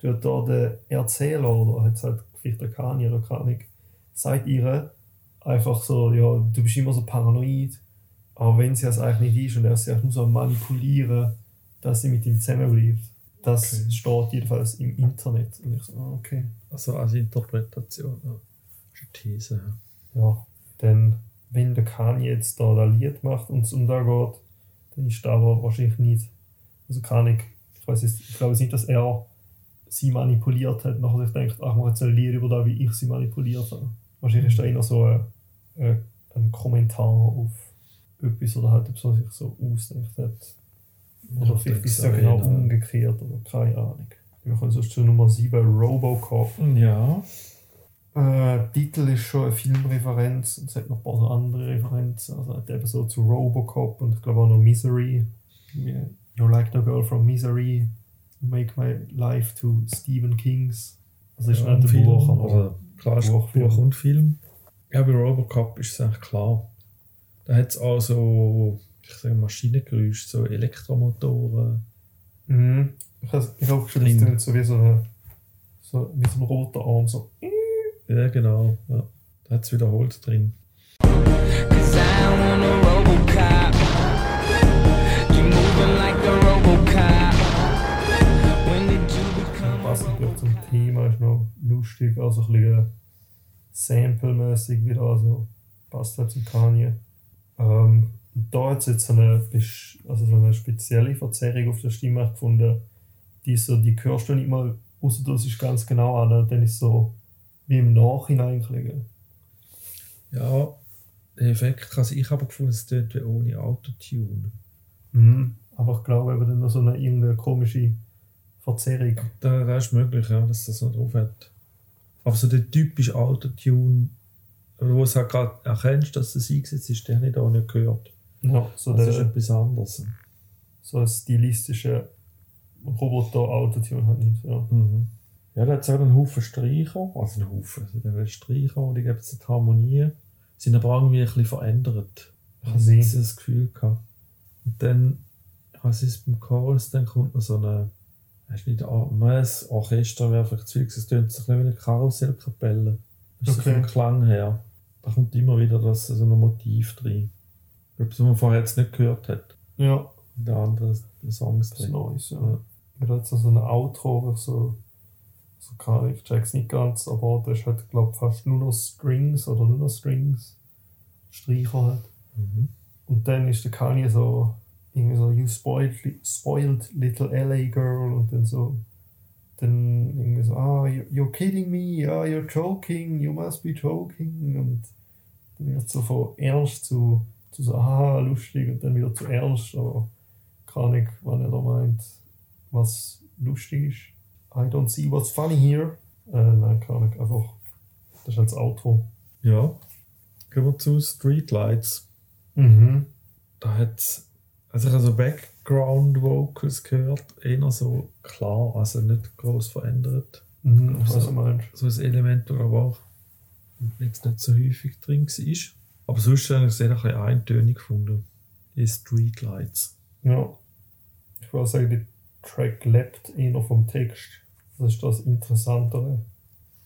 tut da der Erzähler, oder hat halt vielleicht der Kanye oder Ahnung, sagt ihr einfach so, ja, du bist immer so paranoid, aber wenn sie es eigentlich nicht ist und er ist ja nur so manipulieren, dass sie mit ihm zusammenbleibt. Das Okay. steht jedenfalls im Internet. Und ich so, ah, okay. Also als Interpretation. Ja. Das ist eine These. ja. Ja, dann, wenn der Kanye jetzt da das Lied macht und es um da geht, dann ist da aber wahrscheinlich nicht. Also Kanye, ich weiß jetzt, ich glaube nicht, dass er sie manipuliert hat, nachher sich denkt, ach, mach jetzt ein Lied über das, wie ich sie manipuliert habe. Wahrscheinlich ist da eher so ein, ein, ein Kommentar auf etwas oder halt, ob er sich so ausdenkt hat. Oder Ja, vielleicht ist es ja genau ich umgekehrt oder keine Ahnung. Wir kommen sonst zu Nummer 7, Robocop. Ja. Äh, Titel ist schon eine Filmreferenz und es hat noch ein paar andere Referenzen. Also hat eben so zu Robocop und ich glaube auch noch Misery. You're like the girl from Misery. You make my life to Stephen Kings. Also ist ja, nicht ein Buch, aber also, klar ist Buch, Buch, und Film. Ja, bei Robocop ist es eigentlich klar. Da hat es auch so, ich sage Maschinengeräusche, so Elektromotoren. mhm. ich habe es Drin. klingt so wie so, so wie so ein roter Arm. So. Ja, genau. Ja. Da hat es wiederholt drin. Passend zum? Thema ist noch lustig, also ein bisschen Sample-mäßig wieder, also passt halt zum Kanye. Ähm, Und da hat es jetzt so eine, also so eine spezielle Verzerrung auf der Stimme gefunden, die so, die hörst du nicht mal, außer du ist ganz genau an, dann ist so wie im Nachhinein klingen. Ja, der Effekt kann ich aber gefunden, es tönt wie ohne Autotune. Mhm. Aber ich glaube eben dann noch so eine irgendeine komische Verzerrung. Da, da ist möglich, ja, dass das noch drauf hat. Aber so der typische Autotune, wo du es halt gerade erkennst, dass das eingesetzt ist, den habe ich da nicht gehört. Ja, so, Das ist der, etwas anderes. so ein stilistische Roboter-Autotune hat nicht. Ja. Mhm. Ja, da hat es auch einen Haufen Streicher, also einen Haufen, also der Streicher, und die geben jetzt die Harmonie, sind aber irgendwie ein bisschen verändert. Ich habe sein. jetzt das Gefühl gehabt. Und dann, was ist beim Chorus, dann kommt noch so eine, hast du nicht ein Orchester, wäre vielleicht zu viel, gewesen, es tönt sich ein bisschen wie eine Karussellkapelle. Das ist Okay. so vom Klang her. Da kommt immer wieder das, so ein Motiv drin. Etwas, was man vorher jetzt nicht gehört hat. ja, In den anderen Songs das ist drin. nice. Ja. Ja. Da hat so ein Outro, ich so, so kann ich check's nicht ganz, aber das ist halt, glaube fast nur noch Strings oder nur noch Strings. Streicher halt. Mhm. Und dann ist der Kanye so, irgendwie so, you spoiled, li- spoiled little LA girl und dann so, dann irgendwie so, ah, you- you're kidding me, ah, you're joking, you must be joking und dann wird so von ernst zu, zu so, ah, lustig und dann wieder zu ernst, aber keine Ahnung, wann er da meint, was lustig ist. I don't see what's funny here. Äh, nein, keine Ahnung, einfach, das ist als Outro. Ja. Gehen wir zu Streetlights. Mhm. Da hat also ich habe so Background Vocals gehört, eher so klar, also nicht groß verändert. Mhm, ich weiß, So. was du meinst. So ein Element, das aber auch jetzt nicht so häufig drin war. Aber sonst habe ich es sehr ein bisschen eintönig gefunden. Die Streetlights. Ja. Ich würde sagen, der Track lebt eher vom Text. Das ist das Interessantere.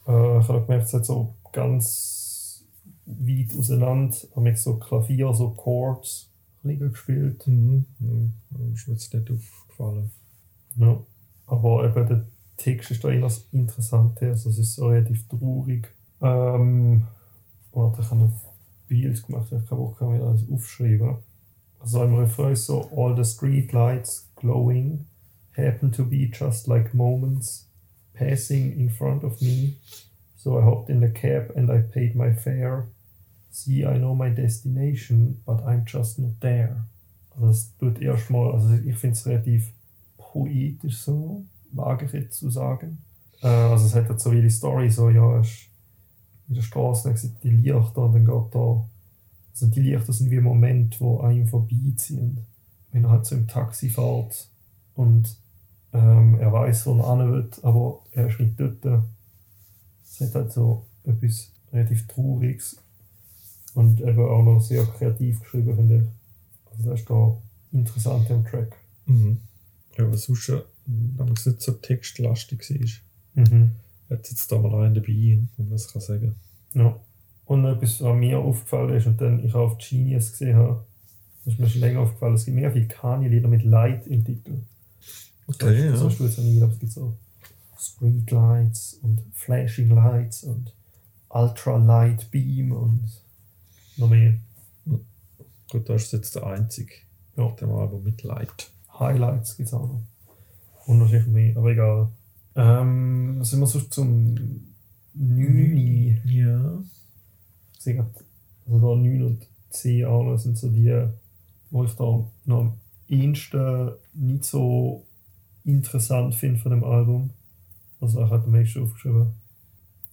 Äh, ich habe gemerkt, es hat so ganz weit auseinander, ich so Klavier, so Chords gespielt. Mhm. mhm. Ist mir jetzt nicht aufgefallen. Ja. Aber eben der Text ist da eher das Interessante. Also es ist so relativ traurig. Ähm, warte, ich habe ein Bild gemacht, ich kann auch mir das aufschreiben. Also im Refrain ist so, all the street lights glowing happen to be just like moments passing in front of me. So I hopped in the cab and I paid my fare. See, I know my destination, but I'm just not there. Also das tut erstmal, also ich finde es relativ poetisch so, wage ich jetzt zu sagen. Äh, also es hat halt so wie die Story, so ja, er ist in der Straße, dann sieht die Lichter und dann geht da, also die Lichter sind wie ein Moment, wo ihm vorbeiziehen. Wenn er halt so im Taxi fährt und ähm, er weiß, wo er hin will, aber er ist nicht dort. Es hat halt so etwas relativ Trauriges und eben auch noch sehr kreativ geschrieben, finde ich. Also das ist da interessant am Track. Mhm. Ja, aber sonst, äh, wenn es nicht so textlastig war, Mhm. hat es jetzt da mal einen dabei, wenn man das kann sagen Ja. Und etwas, was mir aufgefallen ist und dann ich auf Genius gesehen habe, das ist mir schon länger aufgefallen, es gibt mehr viele Kanye-Lieder mit Light im Titel. Okay, das ja. du jetzt noch nie, aber es gibt so Street Lights und Flashing Lights und Ultra Light Beam und noch mehr. Gut, da ist jetzt der einzige Ja. auf dem Album mit Light. Highlights gibt es auch noch. Und wahrscheinlich mehr, aber egal. Ähm, was sind wir sonst zum Nüni? Ja. Ich sehe grad, also da 9 und 10 auch noch sind so die, wo ich da noch am ehesten nicht so interessant finde von dem Album. Also ich hatte am meisten aufgeschrieben.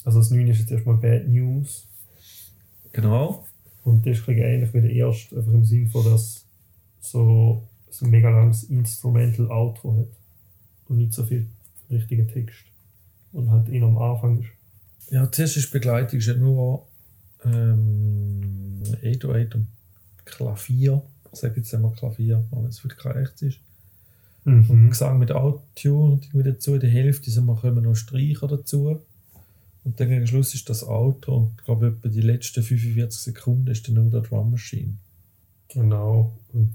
Also das 9 ist jetzt erstmal Bad News. Genau. Und das ist bisschen ähnlich wie der erste, einfach im Sinn von, dass so, so ein mega langes Instrumental Outro hat. Und nicht so viel richtiger Text. Und halt eher am Anfang ist. Ja, zuerst ist Begleitung ist ja nur ähm, 808 und Klavier. Ich sage jetzt einmal Klavier, weil es wirklich kein echtes ist. Mhm. Gesang mit Autotune und irgendwie dazu. Der Hälfte sind wir, kommen noch Streicher dazu. Und dann gegen Schluss ist das Outro und ich glaube, etwa die letzten 45 Sekunden ist dann nur der Drum Machine. Genau. Und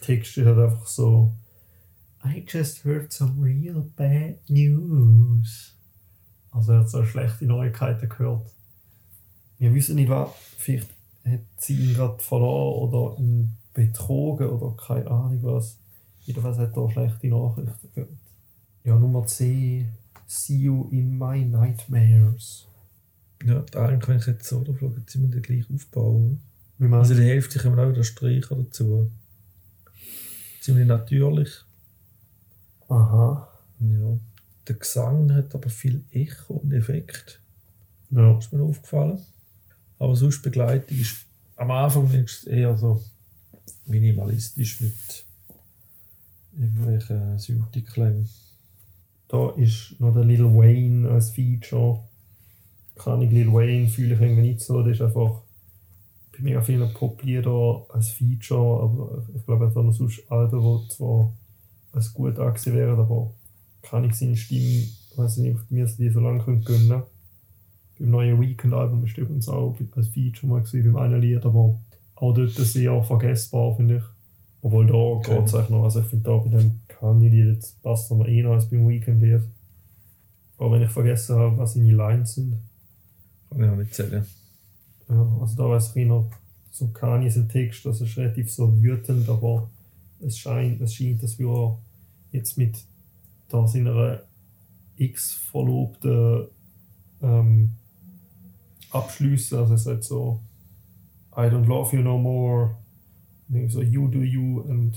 Text ist halt einfach so. I just heard some real bad news. Also er hat so schlechte Neuigkeiten gehört. Wir wissen nicht, was. Vielleicht hat sie ihn gerade verloren oder ihn betrogen oder keine Ahnung was. Jedenfalls hat er schlechte Nachrichten gehabt. Ja, Nummer 10. See you in my nightmares. Ja, eigentlich, wenn ich jetzt so schaue, sind wir den gleich aufbauen. Wie meinst Also die Hälfte kommen auch wieder Streicher dazu. Ziemlich natürlich. Aha. Ja. Der Gesang hat aber viel Echo und Effekt. Ja. ist mir aufgefallen. Aber sonst Begleitung ist am Anfang eher so minimalistisch mit irgendwelchen Synthi-Klängen. Da ist noch der Lil Wayne als Feature. Kann ich Lil Wayne fühle ich irgendwie nicht so. Das ist einfach bei mega vielen Poplieder als Feature. Aber ich glaube, er hat noch sonst Alben, die zwar als gut angesehen wären, aber kann ich seine Stimme, weiß nicht, ob mir die so lange gönnen können. Beim neuen Weekend-Album ist übrigens auch als Feature mal gewesen, beim einen Lied, aber auch dort sehr vergessbar, finde ich. Obwohl da Okay. geht es eigentlich noch. Also ich finde da bei dem Kanye-Lied jetzt passt mir eh noch als beim Weekend-Lied. Aber wenn ich vergessen habe, was seine Lines sind. Kann ich auch nicht sagen. Ja, also da weiß ich noch, so Kanye sein Text, das ist relativ so wütend, aber es scheint, es scheint, dass wir jetzt mit da seiner X-Verlobten ähm, abschließen. Also es sagt so, I don't love you no more. So, you do you and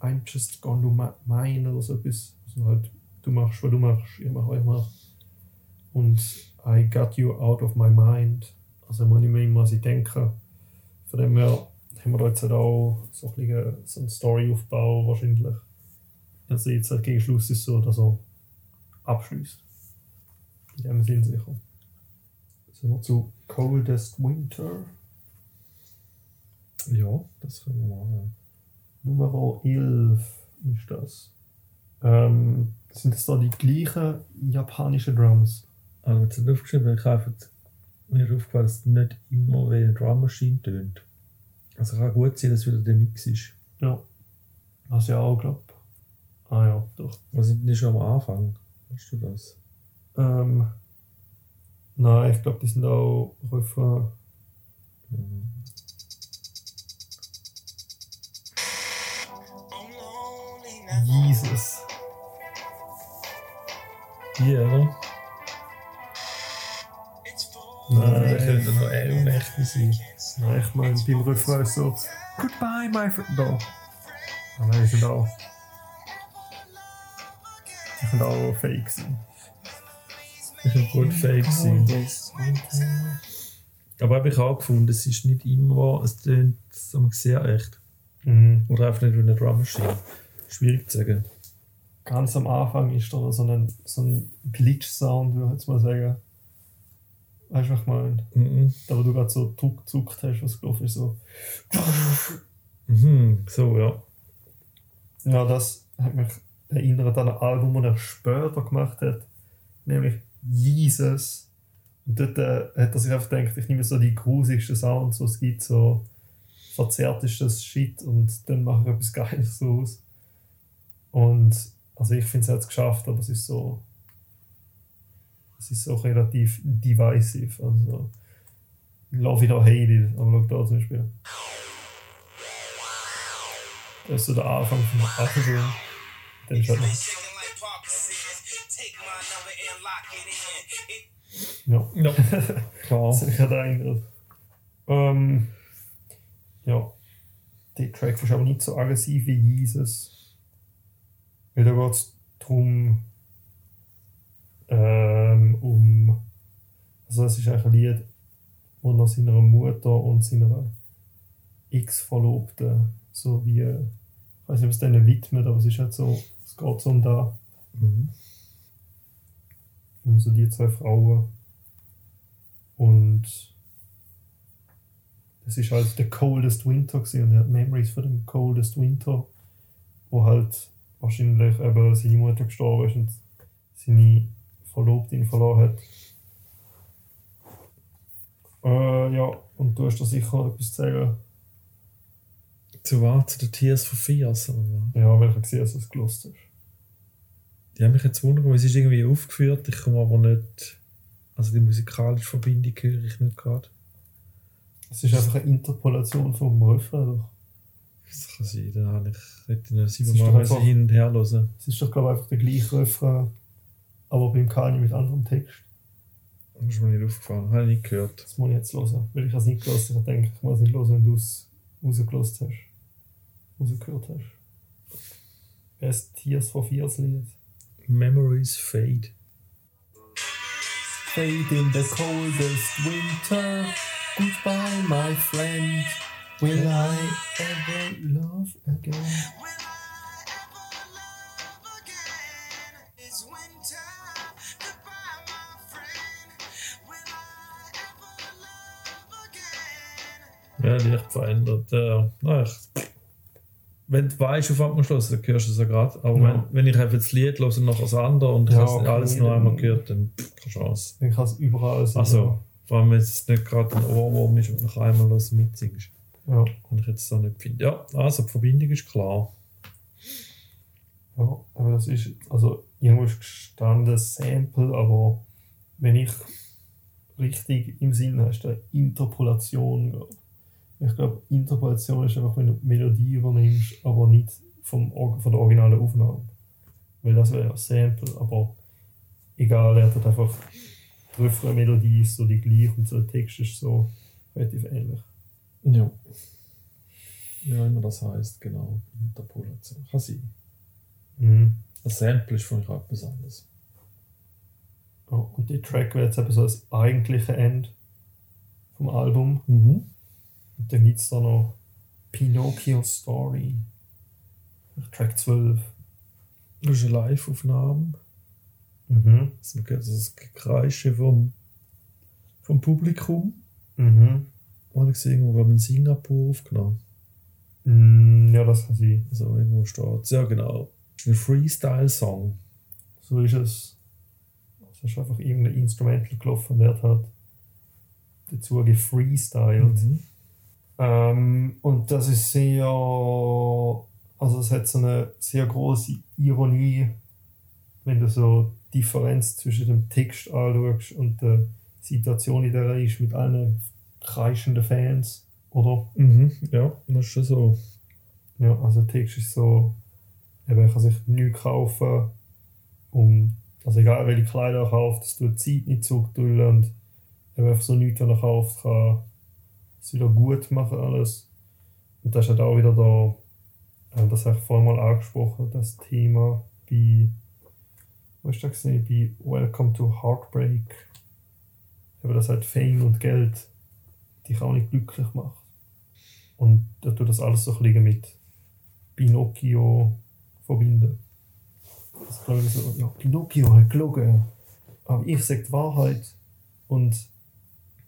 I'm just gonna do mine oder so etwas. Also halt, du machst, was du machst, ich mach, ich mach. Und I got you out of my mind. Also man nicht mehr immer, was ich denke. Von dem her haben wir da jetzt halt auch so ein so einen Storyaufbau wahrscheinlich. Also jetzt halt gegen Schluss ist so, dass er abschließt. In dem Sinn sicher. Sind wir zu Coldest Winter. Ja, das können wir machen. Nummer 11 ist das. Ähm, sind das da die gleichen japanischen Drums? Also, jetzt nicht aufgeschrieben, ich einfach mir ist aufgefallen, dass es nicht immer wie eine Drum Machine tönt. Also kann gut sein, dass wieder der Mix ist. Ja. Was ja auch glaube. Ah ja, doch. Was sind die schon am Anfang? Hast du das? Ähm, nein, ich glaube, die sind auch Refrain. Mhm. Jesus. Die, oder? Nein, Die könnten noch eher unächte sein. Nein, ich meine, beim Refrain ist so Goodbye, my friend. Da. Ah, nein, sind auch. Die können auch fake sein. Das kann gut fake sein. Aber habe ich auch gefunden, es ist nicht immer, es so sehr echt. Mhm. Oder einfach nicht wie eine Drum Machine. Schwierig zu sagen. Ganz am Anfang ist da so ein, so ein Glitch-Sound, würde ich jetzt mal sagen. Weißt du, was ich meine? Mhm. Da, wo du gerade so Druck gezuckt hast, was gelaufen ist, so. Mhm. So, ja. Ja, das hat mich erinnert an ein Album, das er später gemacht hat, nämlich Jesus. Und dort äh, hat er sich einfach gedacht, ich nehme so die grusigsten Sounds, die es gibt, so verzerrtestes Shit und dann mache ich etwas Geiles so aus. Und also ich finde es jetzt geschafft, aber es ist so es ist so relativ divisive. Also love it or hate it, aber schau da zum Beispiel. Das ist so der Anfang vom Album. Dann halt noch Ja, Ja, klar. mich hat erinnert. Ähm, ja, der Track ist aber nicht so aggressiv wie Jesus. Weil da geht es darum, ähm, um. Also, es ist ein Lied, wo er seiner Mutter und seiner Ex-Verlobten so wie. Ich weiß nicht, ob es denen widmet, aber es ist halt so. Es geht so um da. Mhm. um so die zwei Frauen. Und das ist halt der Coldest Winter gewesen und er hat Memories von dem Coldest Winter, wo halt wahrscheinlich eben seine Mutter gestorben ist und seine Verlobte ihn verloren hat. Äh, ja, und du hast da sicher etwas zu sagen. Zu was? Zu den Tears for Fears? Oder was? Ja, weil ich gesehen dass du es gelost hast. Die haben mich jetzt wundern, weil es ist irgendwie aufgeführt. Ich komme aber nicht. Also die musikalische Verbindung höre ich nicht gerade. Es ist einfach eine Interpolation vom Refrain. Doch. Das kann sein, dann habe ich, hätte ich ist siebenmal einfach- hin und her hören. Es ist doch, glaube ich, einfach der gleiche Refrain, aber beim Kanye mit anderem Text. Das ist mir nicht aufgefallen, habe ich nicht gehört. Das muss ich jetzt hören, weil ich es nicht gehört habe. Ich denke, ich muss es nicht hören, wenn du es rausgelost hast. Rausgehört hast. Wer ist Tears for Fears Lied? Memories fade. Fade in the coldest winter. Goodbye, my friend. Will I ever love again? Will I ever love again? It's winter. Goodbye, my friend. Will I ever love again? Ja, leicht verändert. Ja, na, ich, wenn du weißt, auf was Schluss, dann hörst du es ja gerade. Aber Ja. wenn, wenn ich einfach das Lied höre und nachher das andere und ich Ja, habe alles nur einmal gehört, dann pff, keine Chance. Dann kann es überall sein. Also, vor allem, wenn es nicht gerade ein Ohrwurm ist und nach einmal los mitsingst. Ja, Wenn ich jetzt so nicht finde. Ja, also die Verbindung ist klar. ja, aber das ist, also irgendwo ist gestanden Sample, aber wenn ich richtig im Sinn habe, ist da Interpolation. ich. Glaube, Interpolation ist einfach, wenn du die Melodie übernimmst, aber nicht vom, von der originalen Aufnahme. Weil das wäre ja Sample, aber egal, er hat einfach die Refrain-Melodie ist so die gleiche und so der Text ist so relativ ähnlich. Ja. Ja, immer das heißt, genau. Interpolation. Sein. Mhm. Ein Sample ist von etwas anderes. Ja, und der Track wäre jetzt eben so das eigentliche Ende vom Album. Mhm. Und dann gibt es da noch Pinocchio Story. Track 12. Das ist eine Live-Aufnahme. Mhm. Also hört das Gekreische vom, vom Publikum. Mhm. Ich sehe irgendwo, glaube ich, in Singapur aufgenommen. Mm, ja, das kann sein. Also irgendwo steht. Ja, genau. Das ist ein Freestyle-Song. So ist es. Es ist einfach irgendein Instrumental gelaufen und er hat dazu gefreestylt. Mhm. Ähm, und das ist sehr, also es hat so eine sehr große Ironie, wenn du so die Differenz zwischen dem Text anschaust und der Situation, in der er ist, mit allen kreischenden Fans, oder? Mhm. Ja, das ist schon so. Ja, also Text ist so, eben, er kann sich nichts kaufen, um, also egal welche Kleider er kauft, das tut Zeit nicht zurückdrüllen und eben einfach so nichts, was er kauft, kann es wieder gut machen alles. Und das ist halt auch wieder da, äh, das habe ich vorhin mal angesprochen, das Thema bei, wo ist das gesehen, bei Welcome to Heartbreak. Eben, dass halt Fame und Geld dich auch nicht glücklich macht. Und da tut das alles so ein bisschen mit Pinocchio verbinden. Das glaube ich so, ja, Pinocchio hat gelogen, aber ich sage die Wahrheit und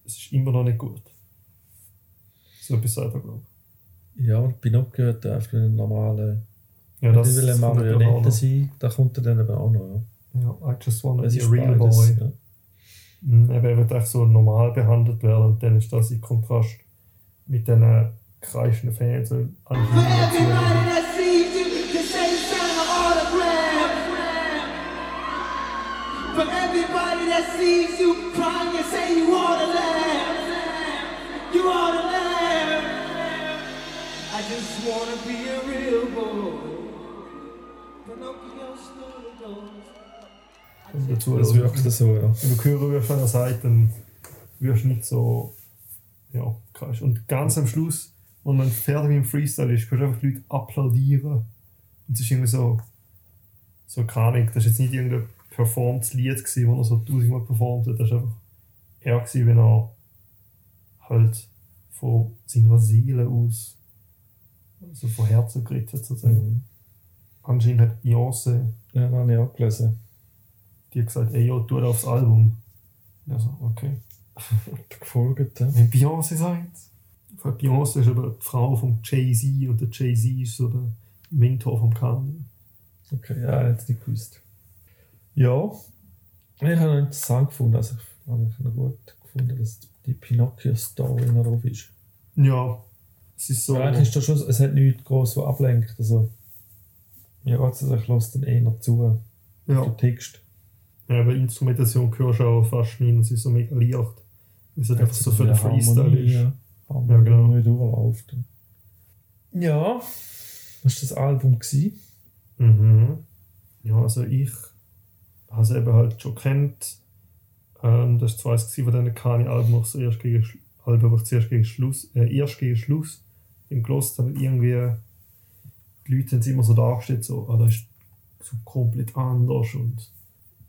es ist immer noch nicht gut. So etwas sagt er, glaube Ja, aber Pinocchio hat einfach einen normalen. ich. Ja, das will eine Marionette sein. Da kommt er dann eben auch noch. Ja. Ja, I just wanna Es be a real boy. Ja. Eben, er wird echt so normal behandelt werden und dann ist das in Kontrast mit den kreischenden Fans und autograph. For everybody that sees you crying and say you ought to laugh. You ought to laugh. I just wanna be a real boy. Pinocchio stole the doors. Dazu Das wirkt so, ja. Wenn du hören wirst, wenn er sagt, dann wirst du nicht so, ja, krass. Und ganz am Schluss, wenn man fertig mit dem Freestyle ist, kannst du einfach die Leute applaudieren. Und es ist irgendwie so, so keine das war jetzt nicht irgendein performtes Lied, gewesen, wo er so tausendmal performt hat. Das war einfach er, gewesen, wenn er halt von seiner Seele aus, also von Herzen hat, sozusagen. Mhm. Anscheinend hat Beyoncé Ja, das habe ich auch gelesen. Die hat gesagt, ey, ja, tu aufs Album. Ja, so, okay. Gefolgt, ja. Wenn Beyoncé sagt, Beyoncé ist aber die Frau von Jay-Z und der Jay-Z ist so der Mentor von Kanye. Okay, ja, jetzt nicht gewusst. Ja, ich habe noch interessant gefunden, also ich habe noch gut gefunden, dass die Pinocchio-Story noch drauf ist. Ja, es ist so. Ja, eigentlich ist das schon, es hat nichts groß, was ablenkt. Also, ja, also ich lasse dann eher zu, ja. den Text. Ja, bei Instrumentation hörst du auch fast nie, es ist so mega leicht. Es ist halt einfach so für den Freestyle ist. ja. Ja, genau. nicht durchläuft. Ja, das war das Album. Gewesen. Mhm. Ja, also ich habe es eben halt schon kennt. Ähm, das war gewesen von diesen Kani-Alben, wo ich so erst gegen, Schlu- Alben, wo ich zuerst gegen Schluss, äh, erst gegen Schluss im gelost habe. Irgendwie, die Leute haben es immer so dargestellt, so, ah, das ist so komplett anders und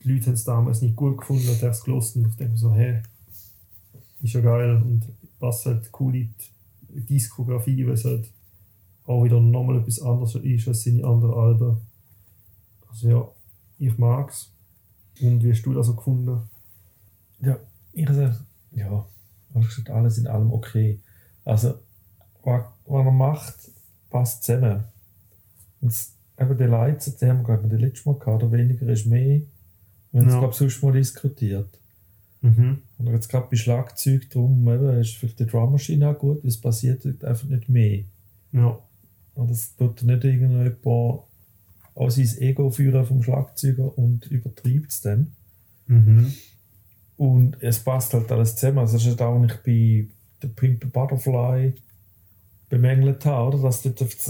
die Leute haben es damals nicht gut gefunden, und erst gelost und ich mir so, hä, ist ja geil und passt halt cool in die Diskografie, weil es halt auch wieder nochmal etwas anderes ist als seine anderen Alben. Also ja, ich mag's. Und wie hast du das so gefunden? Ja, ich sage, ja, ehrlich gesagt, alles in allem okay. Also, was, was er macht, passt zusammen. Und es- eben die Leute, die haben wir, glaube ich, Mal gehabt, oder weniger ist mehr. Wir haben es, Ja. glaube sonst mal diskutiert. Mhm. Und jetzt gerade bei Schlagzeug drum, eben, ist vielleicht die Drummaschine auch gut, weil es passiert halt einfach nicht mehr. Ja. Und es tut nicht irgendjemand auch sein Ego führen vom Schlagzeuger und übertreibt es dann. Mhm. Und es passt halt alles zusammen. Also das ist auch, was ich bei der Pimp Butterfly bemängelt habe, oder? dass dort das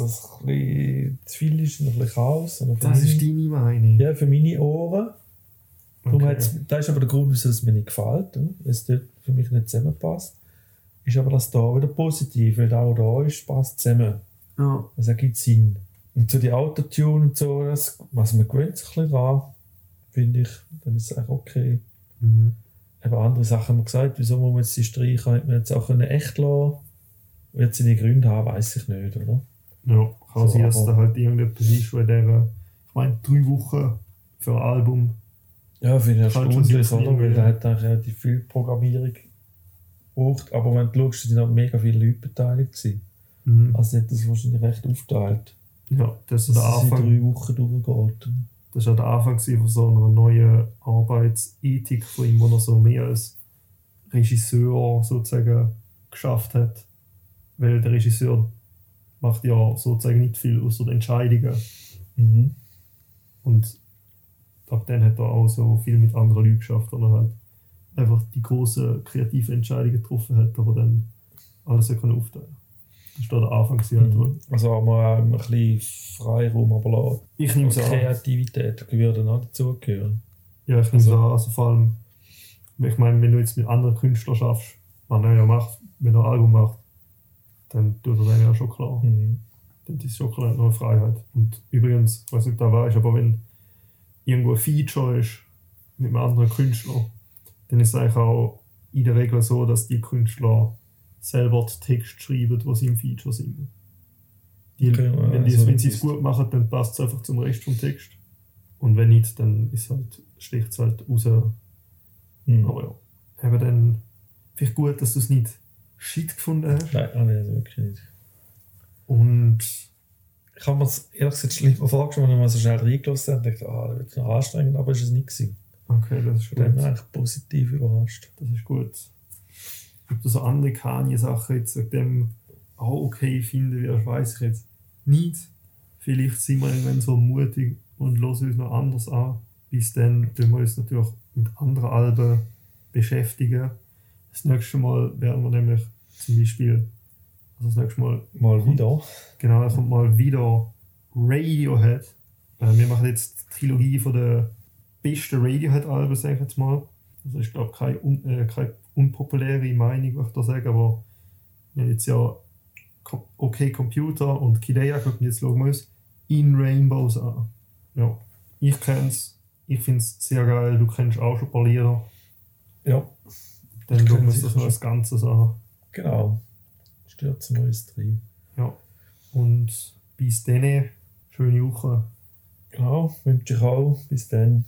ein bisschen zu viel ist, und ein bisschen Chaos. Und Das meine, ist deine Meinung. Ja, für meine Ohren. Okay. Das ist aber der Grund, wieso es mir nicht gefällt, weil es dort für mich nicht zusammenpasst. Ist aber das da wieder positiv, weil da, wo da ist, passt zusammen. Ja. Das ergibt Sinn. Und zu die Autotune und so, das, was man gewöhnt sich ein bisschen dran, finde ich, dann ist es eigentlich okay. Mhm. Eben andere Sachen haben wir gesagt, wieso muss man jetzt die Streicher, hätte man jetzt auch können echt lassen Wird seine Gründe haben, weiß ich nicht, oder? Ja, kann So, sein, dass aber- da halt irgendetwas ist, wo der, ich meine, drei Wochen für ein Album. Ja, finde ich Kann schon erstaunlich, sein, oder? Weil der hat eigentlich relativ viel Programmierung gebraucht, aber wenn du schaust, sind auch mega viele Leute beteiligt gewesen. Mhm. Also hat das wahrscheinlich recht aufteilt, Ja, das ist der Anfang. drei Wochen durchgeht. Das war der Anfang von so einer neuen Arbeitsethik von ihm, wo er so mehr als Regisseur sozusagen geschafft hat. Weil der Regisseur macht ja sozusagen nicht viel außer die Entscheidungen. Mhm. Und ab dann hat er auch so viel mit anderen Leuten geschafft, weil er halt einfach die großen kreativen Entscheidungen getroffen hat, aber dann alles hat können aufteilen. Das war der Anfang. Halt, wo- Also haben wir auch ein bisschen Freiraum, aber. Ich nehme es an. Kreativität würde auch dazugehören. Ja, ich nehme es Also- an. Also vor allem, ich meine, wenn du jetzt mit anderen Künstlern schaffst, was er ja macht, wenn er ein Album macht, dann tut er dann ja schon klar. Mhm. Dann ist schon klar eine Freiheit. Und übrigens, ich weiß nicht, da weißt, aber wenn irgendwo ein Feature ist mit einem anderen Künstler, dann ist es eigentlich auch in der Regel so, dass die Künstler selber den Text schreiben, was sie im Feature singen. Die, Okay, wenn die, also wenn sie es gut machen, dann passt es einfach zum Rest vom Text. Und wenn nicht, dann ist halt, sticht es halt raus. Mhm. Aber ja, eben dann vielleicht gut, dass du es nicht shit gefunden hast. Nein, ich also wirklich nicht. Und Ich habe mir das ehrlich gesagt schlimmer vorgestellt, wenn wir so schnell reingelassen haben und dachte, ah, das wird noch anstrengend, aber es nicht gewesen. okay, das ist Von dem gut. bin ich eigentlich positiv überrascht. Das ist gut. Ob du so andere Kanye-Sachen jetzt wegen dem auch okay finden wirst, weiß ich jetzt nicht. Vielleicht sind wir irgendwann so mutig und hören uns noch anders an. Bis dann tun wir uns natürlich mit anderen Alben beschäftigen. Das nächste Mal werden wir nämlich zum Beispiel, also das nächste Mal Mal wieder. Genau, da kommt mal wieder Radiohead. Äh, wir machen jetzt die Trilogie von der besten Radiohead-Alben, sage ich jetzt mal. Also ich glaube, keine, un, äh, keine unpopuläre Meinung, was ich da sage, aber wir haben jetzt ja OK Computer und Kidea geguckt und jetzt schauen wir uns In Rainbows an. Ja, ich kenne es, ich finde es sehr geil, du kennst auch schon ein paar Lieder. Ja, Dann Ich schauen wir uns das noch als Ganzes an. genau. Stürzen wir uns drin. Ja. Und bis dann, schöne Woche. Genau, wünsche ich auch. Bis dann.